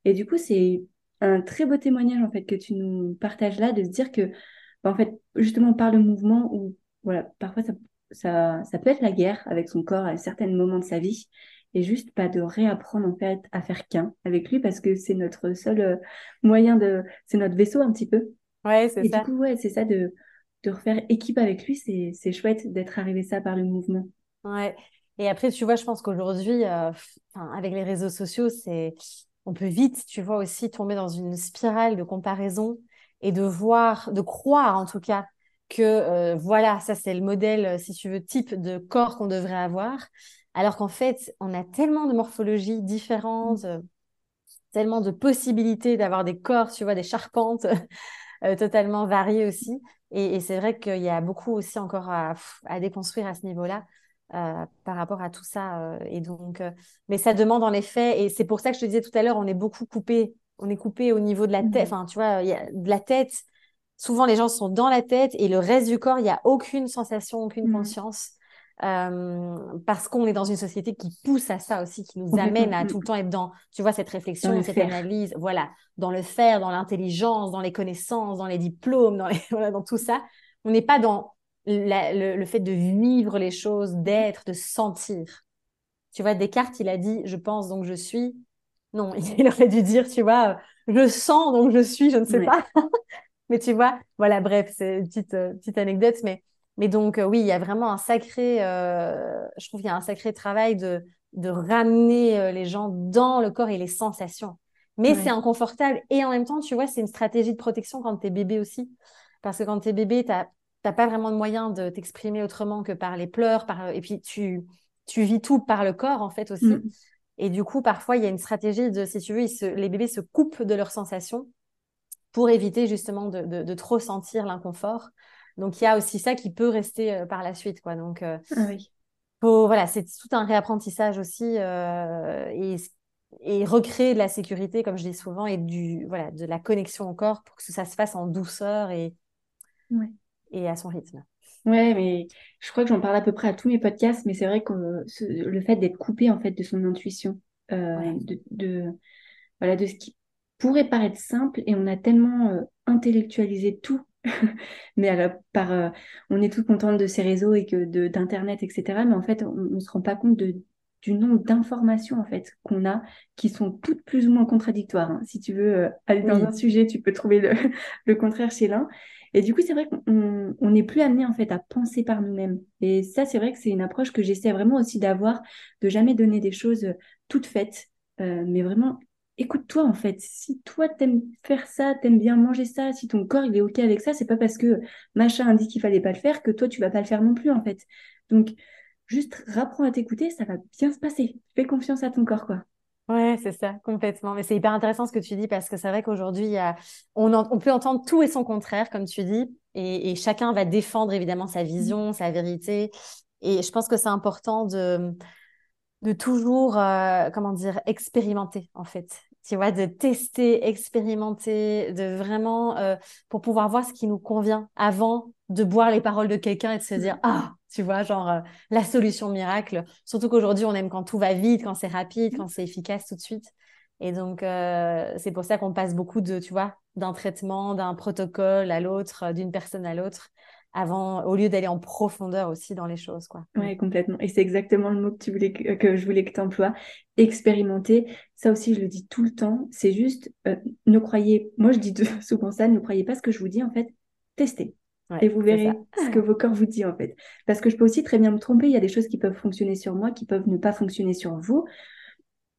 Et du coup, c'est un très beau témoignage, en fait, que tu nous partages là, de se dire que, bah, en fait, justement, par le mouvement, où, voilà, parfois, ça, ça, ça peut être la guerre avec son corps à certains moments de sa vie et juste pas de réapprendre en fait à faire qu'un avec lui parce que c'est notre seul euh, moyen de c'est notre vaisseau un petit peu. Ouais c'est ça et du coup ouais c'est ça de de refaire équipe avec lui c'est c'est chouette d'être arrivé ça par le mouvement. Ouais et après tu vois je pense qu'aujourd'hui euh, avec les réseaux sociaux c'est on peut vite tu vois aussi tomber dans une spirale de comparaison et de voir de croire en tout cas que euh, voilà ça c'est le modèle si tu veux type de corps qu'on devrait avoir alors qu'en fait, on a tellement de morphologies différentes, euh, tellement de possibilités d'avoir des corps, tu vois, des charpentes euh, totalement variées aussi. Et, c'est vrai qu'il y a beaucoup aussi encore à, déconstruire à ce niveau-là. Euh, par rapport à tout ça et donc mais ça demande en effet et c'est pour ça que je te disais tout à l'heure on est beaucoup coupé on est coupé au niveau de la tête mmh. enfin tu vois y a de la tête souvent les gens sont dans la tête et le reste du corps il n'y a aucune sensation aucune mmh. conscience euh, parce qu'on est dans une société qui pousse à ça aussi, qui nous amène à tout le temps être dans, tu vois, cette réflexion, cette analyse, voilà, dans le faire, dans l'intelligence, dans les connaissances, dans les diplômes, dans, voilà, dans tout ça. On n'est pas dans le, fait de vivre les choses, d'être, de sentir. Tu vois, Descartes, il a dit, je pense donc je suis. Non, il aurait dû dire, tu vois, je sens donc je suis, je ne sais pas. mais tu vois, voilà, bref, c'est une petite, euh, petite anecdote, mais mais donc, euh, oui, il y a vraiment un sacré, euh, je trouve qu'il y a un sacré travail de, de ramener euh, les gens dans le corps et les sensations. Mais c'est inconfortable. Et en même temps, tu vois, c'est une stratégie de protection quand tu es bébé aussi. Parce que quand tu es bébé, tu n'as pas vraiment de moyen de t'exprimer autrement que par les pleurs. Par... Et puis, tu, tu vis tout par le corps, en fait, aussi. Mm. Et du coup, parfois, il y a une stratégie de, si tu veux, les bébés se coupent de leurs sensations pour éviter justement de, de, de trop sentir l'inconfort. Donc il y a aussi ça qui peut rester euh, par la suite, quoi. Donc euh, ah voilà, c'est tout un réapprentissage aussi euh, et, et recréer de la sécurité, comme je dis souvent, et du voilà de la connexion au corps pour que ça se fasse en douceur et et à son rythme. Ouais, mais je crois que j'en parle à peu près à tous mes podcasts, mais c'est vrai que le fait d'être coupé en fait de son intuition, de, de, voilà, de ce qui pourrait paraître simple, et on a tellement intellectualisé tout mais alors, par, euh, on est tout contente de ces réseaux et que de d'internet, etc. Mais en fait, on, ne se rend pas compte de, du nombre d'informations en fait qu'on a qui sont toutes plus ou moins contradictoires. Hein. Si tu veux euh, aller dans un sujet, tu peux trouver le, le contraire chez l'un. Et du coup, c'est vrai qu'on n'est plus amené en fait à penser par nous-mêmes. Et ça, c'est vrai que c'est une approche que j'essaie vraiment aussi d'avoir, de jamais donner des choses toutes faites, euh, mais vraiment écoute-toi en fait. Si toi t'aimes faire ça, t'aimes bien manger ça, si ton corps il est ok avec ça, c'est pas parce que machin indique qu'il fallait pas le faire que toi tu vas pas le faire non plus en fait. Donc juste rapprends à t'écouter, ça va bien se passer. Fais confiance à ton corps quoi. Ouais, c'est ça, complètement. Mais c'est hyper intéressant ce que tu dis parce que c'est vrai qu'aujourd'hui, on, on, peut entendre tout et son contraire, comme tu dis, et, chacun va défendre évidemment sa vision, sa vérité. Et je pense que c'est important de, de toujours, euh, comment dire, expérimenter en fait tu vois, de tester, expérimenter, de vraiment euh, pour pouvoir voir ce qui nous convient avant de boire les paroles de quelqu'un et de se dire mm. ah, tu vois, genre euh, la solution miracle. Surtout qu'aujourd'hui, on aime quand tout va vite, quand c'est rapide, quand c'est efficace tout de suite. Et donc, euh, c'est pour ça qu'on passe beaucoup de, tu vois, d'un traitement, d'un protocole à l'autre, d'une personne à l'autre avant, au lieu d'aller en profondeur aussi dans les choses, quoi. Ouais, complètement. Et c'est exactement le mot que tu voulais que, je voulais que tu emploies. Expérimenter. Ça aussi, je le dis tout le temps. C'est juste, euh, ne croyez, moi je dis souvent ça, ne croyez pas ce que je vous dis, en fait, testez. Et vous verrez ce que vos corps vous disent, en fait. Parce que je peux aussi très bien me tromper. Il y a des choses qui peuvent fonctionner sur moi, qui peuvent ne pas fonctionner sur vous.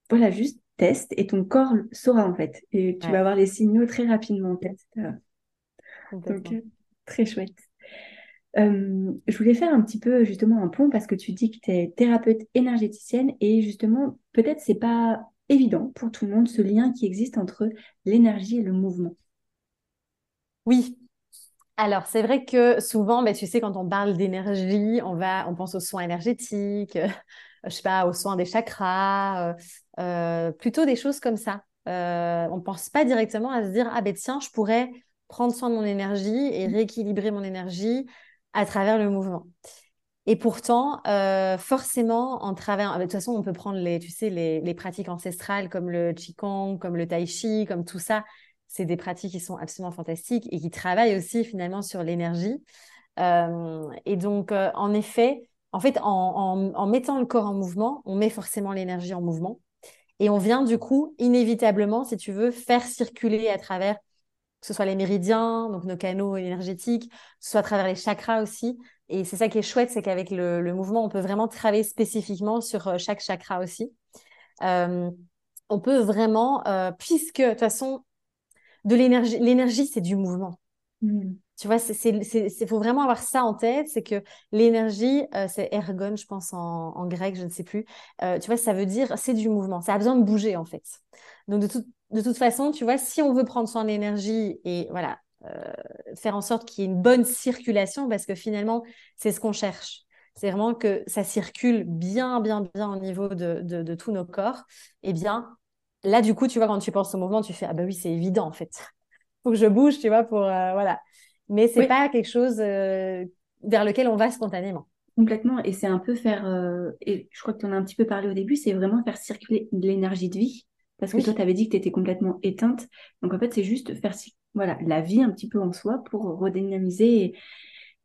Voilà, juste teste et ton corps saura, en fait. Et tu vas avoir les signaux très rapidement, en. Donc, euh, très chouette. Euh, je voulais faire un petit peu justement un pont parce que tu dis que tu es thérapeute énergéticienne et justement, peut-être c'est pas évident pour tout le monde ce lien qui existe entre l'énergie et le mouvement. Oui. Alors, c'est vrai que souvent, ben, tu sais, quand on parle d'énergie, on va, on pense aux soins énergétiques, euh, je sais pas, aux soins des chakras, euh, plutôt des choses comme ça. on ne pense pas directement à se dire, ah ben tiens, je pourrais prendre soin de mon énergie et mmh. rééquilibrer mon énergie à travers le mouvement. Et pourtant, euh, forcément, en travers, de toute façon, on peut prendre les, tu sais, les, pratiques ancestrales comme le qigong, comme le tai chi, comme tout ça. C'est des pratiques qui sont absolument fantastiques et qui travaillent aussi finalement sur l'énergie. Euh, et donc, euh, en effet, en fait, en, mettant le corps en mouvement, on met forcément l'énergie en mouvement. Et on vient du coup, inévitablement, si tu veux, faire circuler à travers que ce soit les méridiens, donc nos canaux énergétiques, soit à travers les chakras aussi. Et c'est ça qui est chouette, c'est qu'avec le, mouvement, on peut vraiment travailler spécifiquement sur euh, chaque chakra aussi. On peut vraiment, puisque de toute façon, de l'énergie, l'énergie, c'est du mouvement. Hmm. Tu vois, il faut vraiment avoir ça en tête, c'est que l'énergie, c'est ergon, je pense en, en, grec, je ne sais plus. tu vois, ça veut dire, c'est du mouvement, ça a besoin de bouger en fait. Donc de toute de toute façon, tu vois, si on veut prendre soin de l'énergie et voilà, euh, faire en sorte qu'il y ait une bonne circulation, parce que finalement, c'est ce qu'on cherche. C'est vraiment que ça circule bien, bien, bien au niveau de, de, tous nos corps. Eh bien, là, du coup, tu vois, quand tu penses au mouvement, tu fais Ah, bah oui, c'est évident, en fait. faut que je bouge, tu vois, pour. Euh, voilà. Mais c'est n'est pas quelque chose euh, vers lequel on va spontanément. Complètement. Et c'est un peu faire. et je crois que tu en as un petit peu parlé au début, c'est vraiment faire circuler de l'énergie de vie parce que toi, tu avais dit que tu étais complètement éteinte. Donc, en fait, c'est juste faire voilà, la vie un petit peu en soi pour redynamiser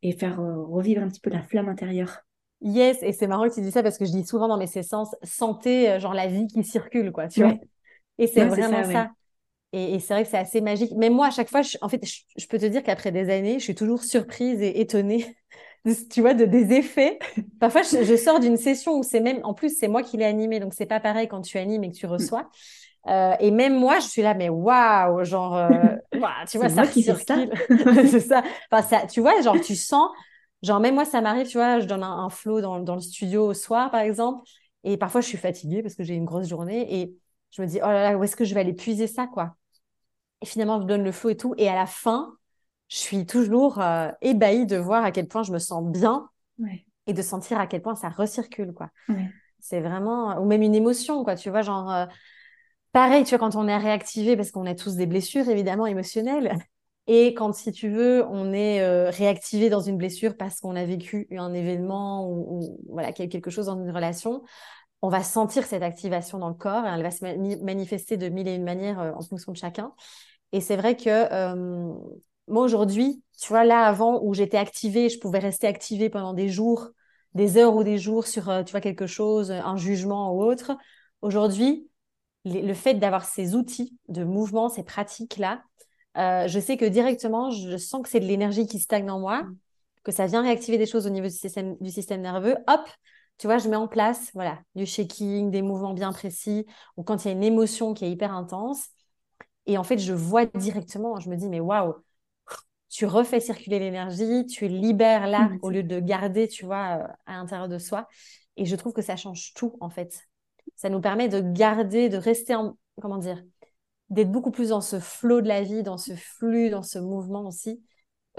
et, faire euh, revivre un petit peu la flamme intérieure. Yes, et c'est marrant que tu dis ça parce que je dis souvent dans mes séances santé, euh, genre la vie qui circule, quoi, tu vois. Et c'est vraiment ça. Et, c'est vrai que c'est assez magique. Mais moi, à chaque fois, je, en fait, je, peux te dire qu'après des années, je suis toujours surprise et étonnée, tu vois, de des effets. Parfois, je, sors d'une session où c'est même, en plus, c'est moi qui l'ai animé, donc c'est pas pareil quand tu animes et que tu reçois. Euh, et même moi, je suis là, mais waouh, genre, euh, tu vois, ça qui c'est ça. Enfin, ça. Tu vois, genre, tu sens, genre, même moi, ça m'arrive, tu vois, je donne un, flow dans, dans, le studio au soir, par exemple, et parfois, je suis fatiguée parce que j'ai une grosse journée, et je me dis, oh là là, où est-ce que je vais aller puiser ça, quoi? Et finalement, je donne le flow et tout, et à la fin, je suis toujours euh, ébahie de voir à quel point je me sens bien et de sentir à quel point ça recircule, quoi. C'est vraiment, ou même une émotion, quoi, tu vois, genre Pareil, tu vois, quand on est réactivé, parce qu'on a tous des blessures évidemment émotionnelles, et quand, si tu veux, on est euh, réactivé dans une blessure parce qu'on a vécu un événement ou, voilà quelque chose dans une relation, on va sentir cette activation dans le corps et elle va se manifester de mille et une manières euh, en fonction de chacun. Et c'est vrai que euh, moi aujourd'hui, tu vois, là avant où j'étais activée, je pouvais rester activée pendant des jours, des heures ou des jours sur, tu vois, quelque chose, un jugement ou autre. Aujourd'hui, le fait d'avoir ces outils de mouvement, ces pratiques-là, euh, je sais que directement, je sens que c'est de l'énergie qui stagne en moi, mm. que ça vient réactiver des choses au niveau du système, du système nerveux. Hop, tu vois, je mets en place voilà, du shaking, des mouvements bien précis, ou quand il y a une émotion qui est hyper intense. Et en fait, je vois directement, je me dis, mais waouh, tu refais circuler l'énergie, tu libères là mm, au lieu de garder, tu vois, euh, à l'intérieur de soi. Et je trouve que ça change tout, en fait ça nous permet de garder, de rester en, comment dire, d'être beaucoup plus dans ce flot de la vie, dans ce flux, dans ce mouvement aussi,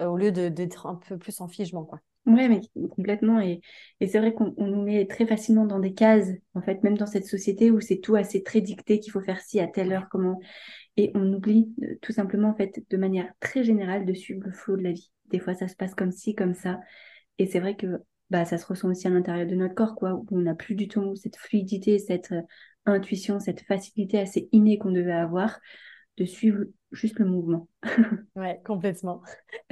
euh, au lieu d'être un peu plus en figement, quoi. Ouais, mais complètement. Et, c'est vrai qu'on nous met très facilement dans des cases, en fait, même dans cette société où c'est tout assez très dicté, qu'il faut faire ci à telle heure, comment. Et on oublie euh, tout simplement, en fait, de manière très générale, de suivre le flot de la vie. Des fois, ça se passe comme ci, comme ça. Et c'est vrai que bah, ça se ressent aussi à l'intérieur de notre corps, quoi, où on n'a plus du tout cette fluidité, cette euh, intuition, cette facilité assez innée qu'on devait avoir de suivre juste le mouvement. ouais, complètement.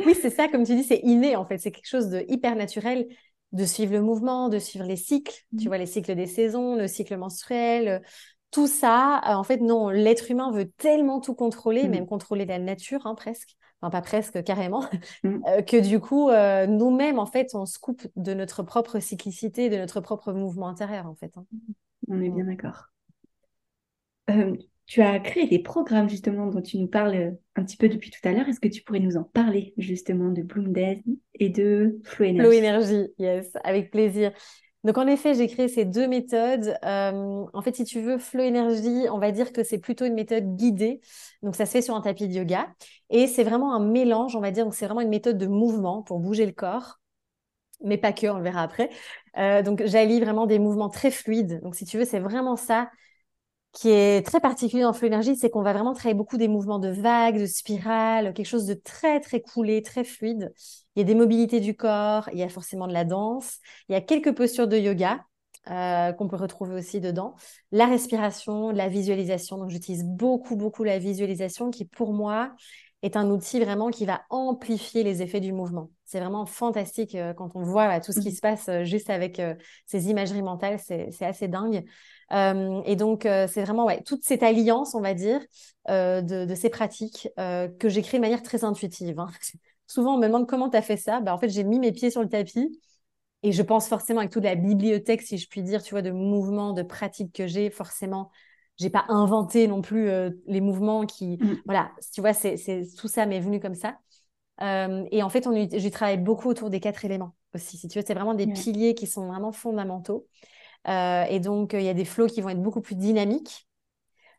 Oui, c'est ça, comme tu dis, c'est inné en fait. C'est quelque chose de hyper naturel de suivre le mouvement, de suivre les cycles. Tu mmh. vois, les cycles des saisons, le cycle menstruel, tout ça. Euh, en fait, non, l'être humain veut tellement tout contrôler, mmh. même contrôler la nature, hein, presque. Enfin, pas presque, carrément, mmh. euh, que du coup, euh, nous-mêmes, en fait, on se coupe de notre propre cyclicité, de notre propre mouvement intérieur, en fait. Hein. On est bien d'accord. Tu as créé des programmes justement dont tu nous parles un petit peu depuis tout à l'heure. Est-ce que tu pourrais nous en parler justement de Bloom et de Flow Energy? Flow Energy, yes, avec plaisir. Donc en effet, j'ai créé ces deux méthodes. Euh, en fait, si tu veux, Flow Energy, on va dire que c'est plutôt une méthode guidée. Donc ça se fait sur un tapis de yoga. Et c'est vraiment un mélange, on va dire. Donc c'est vraiment une méthode de mouvement pour bouger le corps. Mais pas que, on le verra après. Euh, donc j'allie vraiment des mouvements très fluides. Donc si tu veux, c'est vraiment ça qui est très particulier dans Flow Énergie, c'est qu'on va vraiment travailler beaucoup des mouvements de vagues, de spirales, quelque chose de très, très coulé, très fluide. Il y a des mobilités du corps, il y a forcément de la danse, il y a quelques postures de yoga euh, qu'on peut retrouver aussi dedans. La respiration, la visualisation. Donc, j'utilise beaucoup, beaucoup la visualisation qui, pour moi, est un outil vraiment qui va amplifier les effets du mouvement. C'est vraiment fantastique euh, quand on voit tout ce qui mmh. se passe euh, juste avec ces imageries mentales, c'est assez dingue. Euh, et donc, euh, c'est vraiment ouais, toute cette alliance, on va dire, euh, de, ces pratiques que j'ai créées de manière très intuitive. Hein. Souvent, on me demande comment tu as fait ça. Bah, en fait, j'ai mis mes pieds sur le tapis et je pense forcément avec toute la bibliothèque, si je puis dire, tu vois, de mouvements, de pratiques que j'ai, forcément, j'ai pas inventé non plus les mouvements qui, mmh. voilà, tu vois, c'est tout ça m'est venu comme ça. et en fait, on, j'ai travaillé beaucoup autour des quatre éléments aussi. Si tu veux, c'est vraiment des piliers qui sont vraiment fondamentaux. Euh, et donc, il y a des flots qui vont être beaucoup plus dynamiques.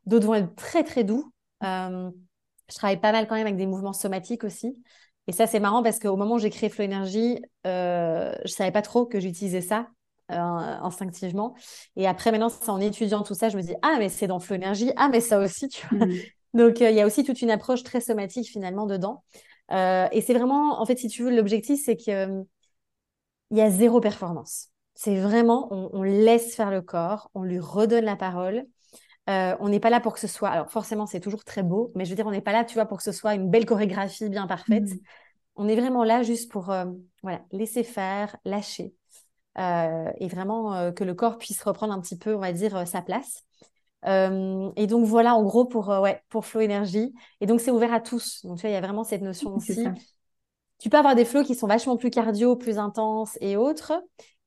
D'autres vont être très, très doux. Euh, je travaille pas mal quand même avec des mouvements somatiques aussi. Et ça, c'est marrant parce qu'au moment où j'ai créé Flow Energy, euh, je savais pas trop que j'utilisais ça euh, instinctivement. Et après, maintenant, en étudiant tout ça, je me dis ah mais c'est dans Flow Energy, ah mais ça aussi, tu vois. Mm. Donc il y a aussi toute une approche très somatique finalement dedans. et c'est vraiment, en fait, si tu veux, l'objectif, c'est qu'il y a zéro performance. C'est vraiment, on, laisse faire le corps, on lui redonne la parole. Euh, on n'est pas là pour que ce soit. Alors forcément, c'est toujours très beau, mais je veux dire, on n'est pas là, tu vois, pour que ce soit une belle chorégraphie bien parfaite. Mmh. On est vraiment là juste pour, euh, voilà, laisser faire, lâcher, euh, et vraiment que le corps puisse reprendre un petit peu, on va dire, sa place. et donc voilà, en gros pour ouais pour Flow Énergie. Et donc c'est ouvert à tous. Donc tu vois, il y a vraiment cette notion aussi. Tu peux avoir des flows qui sont vachement plus cardio, plus intenses et autres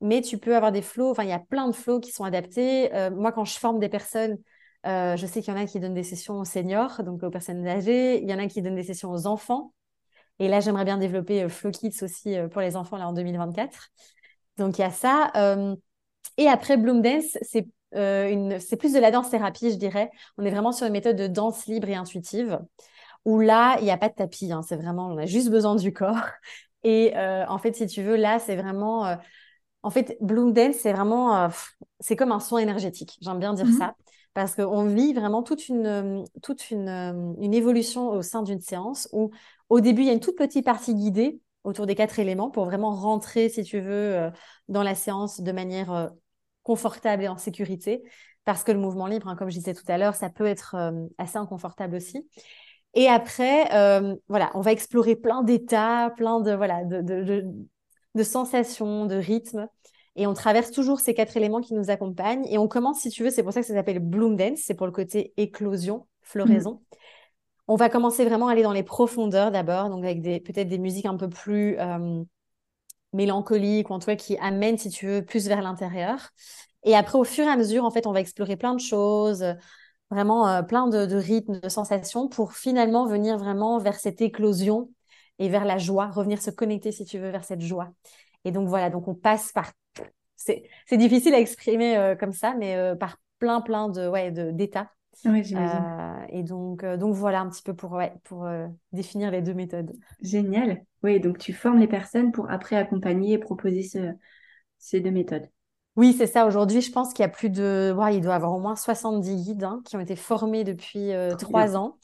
mais tu peux avoir des flots, enfin, il y a plein de flots qui sont adaptés. Euh, moi, quand je forme des personnes, euh, je sais qu'il y en a qui donnent des sessions aux seniors, donc aux personnes âgées. Il y en a qui donnent des sessions aux enfants. Et là, j'aimerais bien développer euh, Flow Kids aussi pour les enfants là en 2024. Donc, il y a ça. et après, Bloom Dance, c'est c'est plus de la danse thérapie, je dirais. On est vraiment sur une méthode de danse libre et intuitive, où là, il n'y a pas de tapis. Hein. c'est vraiment, on a juste besoin du corps. Et en fait, si tu veux, là, c'est vraiment en fait, Bloom Dance, c'est vraiment, euh, c'est comme un soin énergétique. J'aime bien dire mhm. ça parce qu'on vit vraiment toute une, euh, toute une, euh, une évolution au sein d'une séance où, au début, il y a une toute petite partie guidée autour des quatre éléments pour vraiment rentrer, si tu veux, dans la séance de manière confortable et en sécurité. Parce que le mouvement libre, hein, comme je disais tout à l'heure, ça peut être assez inconfortable aussi. Et après, voilà, on va explorer plein d'états, plein de voilà de, de, de sensations, de rythme. Et on traverse toujours ces quatre éléments qui nous accompagnent. Et on commence, si tu veux, c'est pour ça que ça s'appelle Bloom Dance, c'est pour le côté éclosion, floraison. Mm. On va commencer vraiment à aller dans les profondeurs d'abord, donc avec peut-être des musiques un peu plus euh, mélancoliques, ou en tout cas qui amènent, si tu veux, plus vers l'intérieur. Et après, au fur et à mesure, en fait, on va explorer plein de choses, vraiment euh, plein de, de rythmes, de sensations, pour finalement venir vraiment vers cette éclosion et vers la joie, revenir se connecter, si tu veux, vers cette joie. Et donc voilà, donc on passe par... C'est difficile à exprimer euh, comme ça, mais euh, par plein, plein de ouais, d'états Oui, j'imagine. et donc, donc voilà un petit peu pour, ouais, pour définir les deux méthodes. Génial. Oui, donc tu formes les personnes pour après accompagner et proposer ce, ces deux méthodes. Oui, c'est ça. Aujourd'hui, je pense qu'il y a plus de. il doit y avoir au moins 70 guides hein, qui ont été formés depuis trois ans.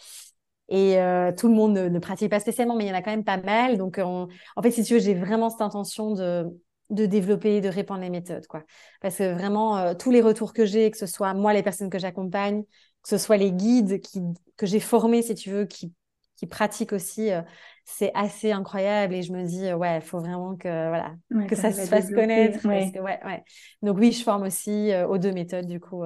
Et euh, tout le monde ne, pratique pas spécialement, mais il y en a quand même pas mal. Donc, en fait, si tu veux, j'ai vraiment cette intention de, de développer, de répandre les méthodes, quoi. Parce que vraiment, euh, tous les retours que j'ai, que ce soit moi, les personnes que j'accompagne, que ce soit les guides qui, que j'ai formés, si tu veux, qui, qui pratiquent aussi, euh, c'est assez incroyable. Et je me dis, ouais, il faut vraiment que, voilà, que ça, se fasse connaître. ouais, ouais. Donc oui, je forme aussi aux deux méthodes, du coup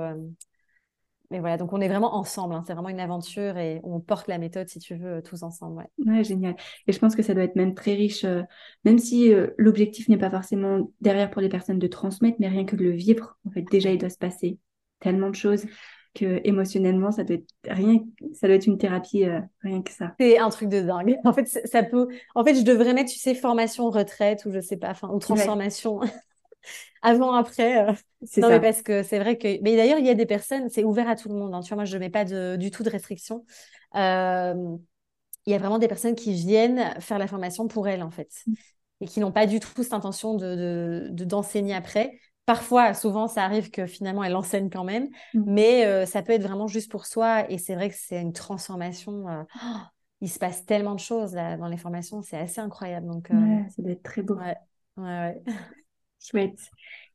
mais voilà, donc on est vraiment ensemble. Hein. c'est vraiment une aventure et on porte la méthode, si tu veux, tous ensemble. Ouais. génial. Et je pense que ça doit être même très riche, euh, même si euh, l'objectif n'est pas forcément derrière pour les personnes de transmettre, mais rien que de le vivre. En fait, déjà, il doit se passer tellement de choses que émotionnellement, ça doit être rien, ça doit être une thérapie, euh, rien que ça. C'est un truc de dingue. En fait, ça peut. En fait, je devrais mettre, tu sais, formation retraite ou je sais pas, enfin, ou transformation. avant, après. Euh, non, mais parce que c'est vrai que. Mais d'ailleurs, il y a des personnes, c'est ouvert à tout le monde. Hein. Tu vois, moi, je ne mets pas du tout de restrictions. Euh, il y a vraiment des personnes qui viennent faire la formation pour elles, en fait. Mm. Et qui n'ont pas du tout cette intention de, d'enseigner après. Parfois, souvent, ça arrive que finalement, elles enseignent quand même. Mm. Mais euh, ça peut être vraiment juste pour soi. Et c'est vrai que c'est une transformation. il se passe tellement de choses là, dans les formations. C'est assez incroyable. Donc, ouais, ça doit être très beau. Ouais, ouais. Chouette.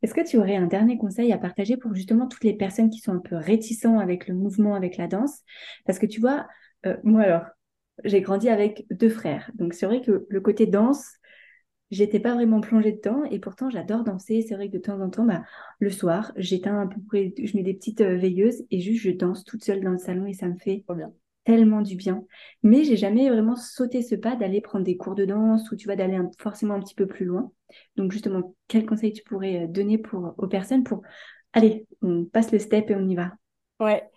Est-ce que tu aurais un dernier conseil à partager pour justement toutes les personnes qui sont un peu réticentes avec le mouvement, avec la danse? Parce que tu vois, euh, moi alors, j'ai grandi avec deux frères. Donc c'est vrai que le côté danse, j'étais pas vraiment plongée dedans et pourtant j'adore danser. C'est vrai que de temps en temps, bah, le soir, j'éteins un peu, je mets des petites euh, veilleuses et juste je danse toute seule dans le salon et ça me fait bien tellement du bien. Mais j'ai jamais vraiment sauté ce pas d'aller prendre des cours de danse ou tu vas d'aller forcément un petit peu plus loin. Donc justement, quel conseil tu pourrais euh, donner pour, aux personnes pour, allez, on passe le step et on y va? Ouais.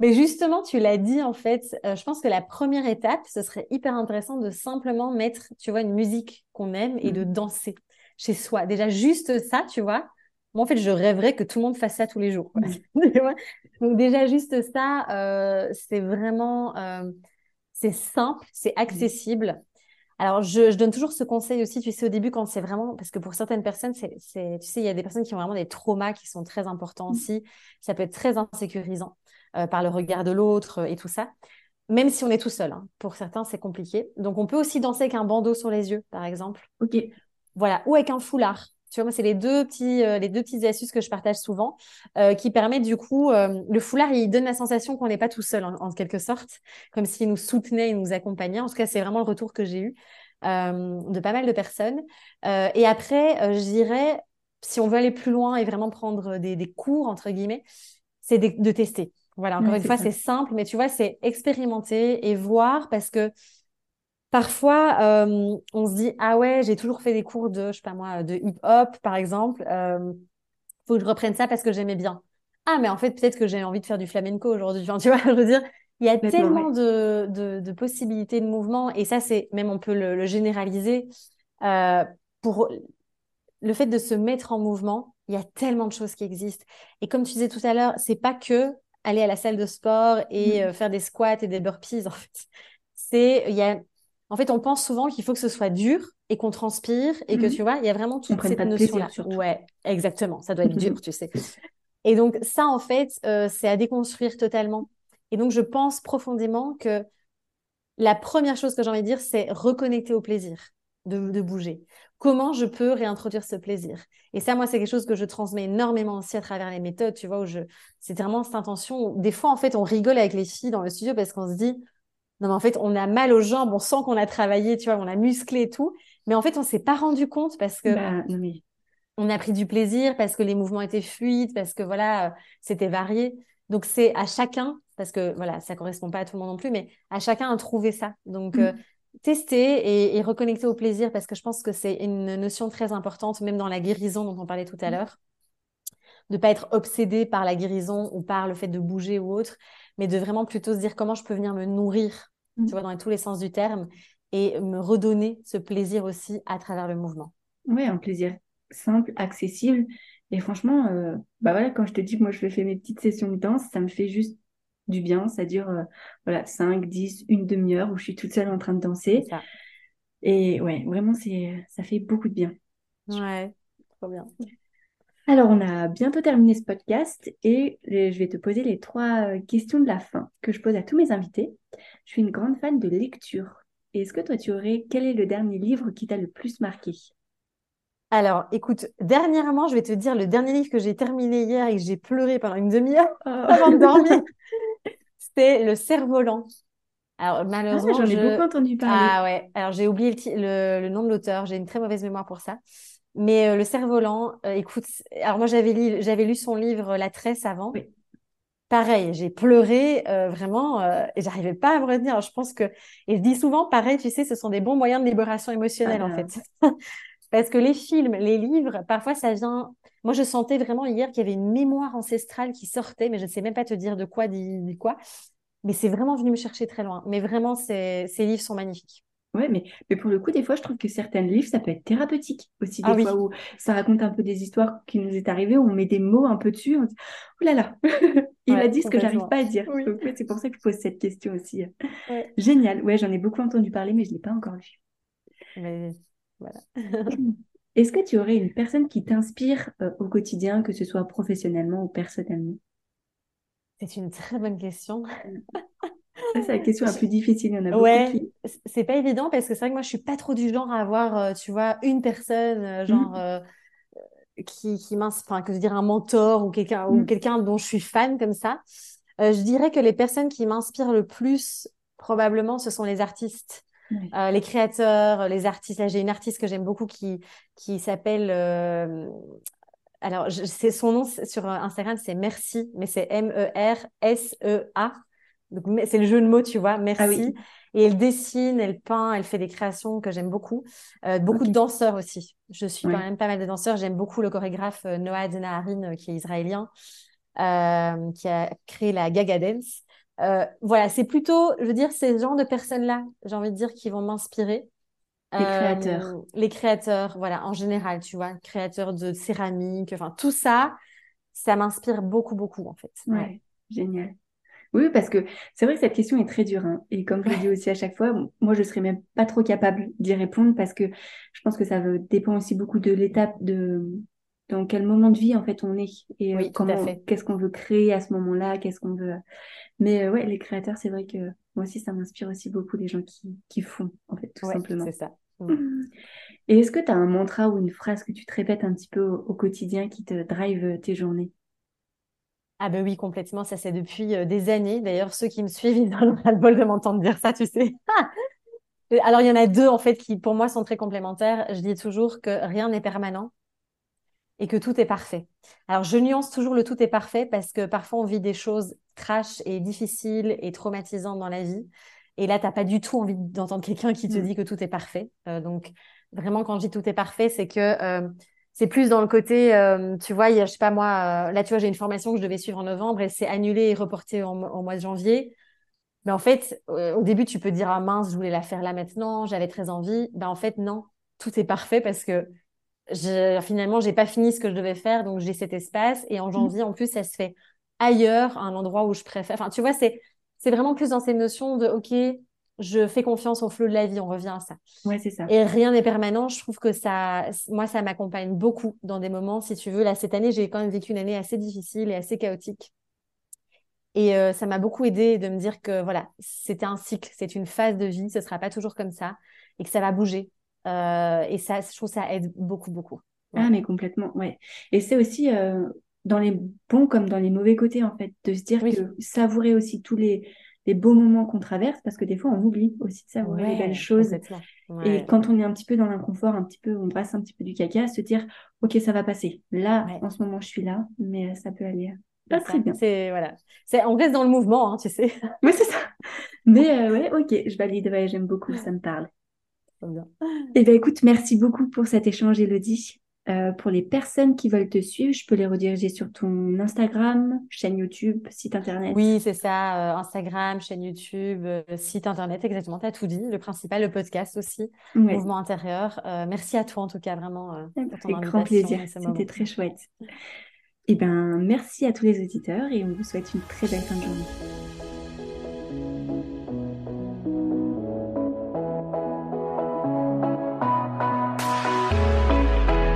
Mais justement, tu l'as dit en fait, euh, je pense que la première étape, ce serait hyper intéressant de simplement mettre, tu vois, une musique qu'on aime et de mmh. danser chez soi. Déjà, juste ça, tu vois, moi, en fait, je rêverais que tout le monde fasse ça tous les jours. Donc déjà, juste ça, euh, c'est vraiment, euh, c'est simple, c'est accessible. Alors, je, donne toujours ce conseil aussi, tu sais, au début, quand c'est vraiment, parce que pour certaines personnes, c'est, tu sais, il y a des personnes qui ont vraiment des traumas qui sont très importants aussi. Ça peut être très insécurisant euh, par le regard de l'autre et tout ça. Même si on est tout seul, hein. pour certains, c'est compliqué. Donc, on peut aussi danser avec un bandeau sur les yeux, par exemple. Ok. Voilà, ou avec un foulard. Tu vois, c'est les deux petits, euh, les deux petites astuces que je partage souvent, euh, qui permettent du coup, euh, le foulard, il donne la sensation qu'on n'est pas tout seul en, quelque sorte, comme s'il nous soutenait, il nous accompagnait. En tout cas, c'est vraiment le retour que j'ai eu de pas mal de personnes. et après, je dirais, si on veut aller plus loin et vraiment prendre des, cours entre guillemets, c'est de, tester. Voilà, encore une fois, c'est simple, mais tu vois, c'est expérimenter et voir parce que Parfois, euh, on se dit ah ouais, j'ai toujours fait des cours de, je sais pas moi, de hip-hop par exemple. Euh, faut que je reprenne ça parce que j'aimais bien. Ah mais en fait peut-être que j'ai envie de faire du flamenco aujourd'hui. tu vois, je veux dire, il y a tellement de, de, possibilités de mouvement et ça c'est même on peut le, généraliser euh, pour le fait de se mettre en mouvement. Il y a tellement de choses qui existent et comme tu disais tout à l'heure, c'est pas que aller à la salle de sport et mmh. faire des squats et des burpees en fait. C'est il y a en fait, on pense souvent qu'il faut que ce soit dur et qu'on transpire et que mhm. tu vois, il y a vraiment toute cette notion-là. Ouais, exactement. Ça doit être dur, tu sais. Et donc, ça, en fait, euh, c'est à déconstruire totalement. Et donc, je pense profondément que la première chose que j'ai envie de dire, c'est reconnecter au plaisir de, bouger. Comment je peux réintroduire ce plaisir Et ça, moi, c'est quelque chose que je transmets énormément aussi à travers les méthodes, tu vois, où je... c'est vraiment cette intention. Des fois, en fait, on rigole avec les filles dans le studio parce qu'on se dit, non, mais en fait, on a mal aux jambes, on sent qu'on a travaillé, tu vois, on a musclé et tout. Mais en fait, on s'est pas rendu compte parce que bah, on a pris du plaisir, parce que les mouvements étaient fluides, parce que voilà, c'était varié. Donc, c'est à chacun, parce que voilà, ça correspond pas à tout le monde non plus, mais à chacun à trouver ça. Donc, mm. euh, tester et, reconnecter au plaisir, parce que je pense que c'est une notion très importante, même dans la guérison dont on parlait tout à mm. l'heure. De pas être obsédé par la guérison ou par le fait de bouger ou autre, mais de vraiment plutôt se dire comment je peux venir me nourrir, tu mm. vois, dans tous les sens du terme, et me redonner ce plaisir aussi à travers le mouvement. Oui, un plaisir simple, accessible. Et franchement, euh, bah voilà, quand je te dis que moi je fais mes petites sessions de danse, ça me fait juste du bien, ça dure voilà, 5, 10, une demi-heure où je suis toute seule en train de danser. Et ouais, vraiment, c'est, ça fait beaucoup de bien. Ouais, trop bien. Alors, on a bientôt terminé ce podcast et je vais te poser les trois euh, questions de la fin que je pose à tous mes invités. Je suis une grande fan de lecture. Est-ce que toi, tu aurais, quel est le dernier livre qui t'a le plus marqué? Alors, écoute, dernièrement, je vais te dire le dernier livre que j'ai terminé hier et que j'ai pleuré pendant une demi-heure oh. avant de dormir. C'était Le Cerf-Volant. Alors, malheureusement, ah, j'en ai beaucoup entendu parler. Ah ouais, alors j'ai oublié le, nom de l'auteur, j'ai une très mauvaise mémoire pour ça. Mais euh, le cerf-volant, euh, écoute, alors moi j'avais lu, j'avais lu son livre La Tresse avant. Pareil, j'ai pleuré euh, vraiment et j'arrivais pas à me retenir. je pense que, et je dis souvent, pareil, tu sais, ce sont des bons moyens de libération émotionnelle en ah. fait. Parce que les films, les livres, parfois ça vient. Moi, je sentais vraiment hier qu'il y avait une mémoire ancestrale qui sortait, mais je ne sais même pas te dire de quoi, dit quoi. Mais c'est vraiment venu me chercher très loin. Mais vraiment, ces livres sont magnifiques. Ouais, mais, mais pour le coup, des fois, je trouve que certains livres, ça peut être thérapeutique aussi, des ah fois où ça raconte un peu des histoires qui nous est arrivées, où on met des mots un peu dessus, on dit Oh là là, il a dit ce que j'arrive pas à dire. c'est pour ça que je pose cette question aussi. Génial. Ouais, j'en ai beaucoup entendu parler, mais je ne l'ai pas encore lu. Mais voilà. Est-ce que tu aurais une personne qui t'inspire euh, au quotidien, que ce soit professionnellement ou personnellement? C'est une très bonne question. c'est la question la plus difficile. Il y en a beaucoup c'est pas évident parce que c'est vrai que moi, je suis pas trop du genre à avoir, euh, tu vois, une personne, euh, genre, mmh. euh, qui, qui enfin, que je dire un mentor ou quelqu'un ou mmh. quelqu'un dont je suis fan comme ça. je dirais que les personnes qui m'inspirent le plus, probablement, ce sont les artistes. Les créateurs, les artistes. Là, j'ai une artiste que j'aime beaucoup qui, qui s'appelle. alors, c'est son nom sur Instagram, c'est Merci, mais c'est M-E-R-S-E-A c'est le jeu de mots, tu vois, ah merci. Et elle dessine, elle peint, elle fait des créations que j'aime beaucoup. Euh, beaucoup de danseurs aussi. Je suis quand même pas mal de danseurs. J'aime beaucoup le chorégraphe euh, Noah Denaharin, euh, qui est israélien, qui a créé la Gaga Dance. Voilà, c'est plutôt, je veux dire, ces genres de personnes-là, j'ai envie de dire, qui vont m'inspirer. Les créateurs. Les créateurs, voilà, en général, tu vois, créateurs de céramique, enfin, tout ça, ça m'inspire beaucoup, beaucoup, en fait. ouais. génial. Oui, parce que c'est vrai que cette question est très dure. Hein. Et comme je le dis aussi à chaque fois, moi, je ne serais même pas trop capable d'y répondre parce que je pense que ça dépend aussi beaucoup de l'étape de dans quel moment de vie en fait on est et euh, comment qu'est-ce qu'on veut créer à ce moment-là, qu'est-ce qu'on veut. Mais euh, ouais, les créateurs, c'est vrai que moi aussi, ça m'inspire aussi beaucoup les gens qui, qui font en fait, tout simplement. C'est ça. Et est-ce que tu as un mantra ou une phrase que tu te répètes un petit peu au quotidien qui te drive tes journées? Ah ben oui, complètement. Ça, c'est depuis euh, des années. D'ailleurs, ceux qui me suivent, ils ont le bol de m'entendre dire ça, tu sais. Alors, il y en a deux, en fait, qui, pour moi, sont très complémentaires. Je dis toujours que rien n'est permanent et que tout est parfait. Alors, je nuance toujours le tout est parfait parce que parfois, on vit des choses trash et difficiles et traumatisantes dans la vie. Et là, tu n'as pas du tout envie d'entendre quelqu'un qui te mm. dit que tout est parfait. Euh, donc, vraiment, quand je dis tout est parfait, c'est que... Euh, c'est plus dans le côté, euh, tu vois, il y a, je sais pas moi, là, tu vois, j'ai une formation que je devais suivre en novembre, elle s'est annulée et reportée au mois de janvier. Mais en fait, au début, tu peux dire, ah mince, je voulais la faire là maintenant, j'avais très envie. Ben, en fait, non, tout est parfait parce que je, finalement, j'ai pas fini ce que je devais faire, donc j'ai cet espace. Et en mmh. janvier, en plus, ça se fait ailleurs, un endroit où je préfère. Enfin, tu vois, c'est, c'est vraiment plus dans ces notions de, OK, je fais confiance au flot de la vie, on revient à ça. Ouais, c'est ça. Et rien n'est permanent. Je trouve que ça, moi, ça m'accompagne beaucoup dans des moments, si tu veux. Là, cette année, j'ai quand même vécu une année assez difficile et assez chaotique. Et euh, ça m'a beaucoup aidé de me dire que voilà, c'était un cycle, c'est une phase de vie, ce sera pas toujours comme ça et que ça va bouger. Euh, et ça, je trouve que ça aide beaucoup, beaucoup. Ah, mais complètement, ouais. Et c'est aussi euh, dans les bons comme dans les mauvais côtés, en fait, de se dire que savourer aussi tous les, les beaux moments qu'on traverse, parce que des fois, on oublie aussi de savourer les belles choses. Et quand on est un petit peu dans l'inconfort, un petit peu, on brasse un petit peu du caca, se dire, OK, ça va passer. Là, en ce moment, je suis là, mais euh, ça peut aller pas très bien. C'est, voilà. C'est, on reste dans le mouvement, hein, tu sais. Oui, c'est ça. Mais euh, ouais, OK, je valide, j'aime beaucoup, ça me parle. Bien. Eh bien, écoute, merci beaucoup pour cet échange, Elodie. Euh, pour les personnes qui veulent te suivre, je peux les rediriger sur ton Instagram, chaîne YouTube, site internet. Oui, c'est ça, euh, Instagram, chaîne YouTube, euh, site internet, exactement, tu as tout dit. Le principal, le podcast aussi, Mouvement intérieur. merci à toi en tout cas, vraiment. pour ton grand plaisir, c'était très chouette. Eh bien, merci à tous les auditeurs et on vous souhaite une très belle fin de journée.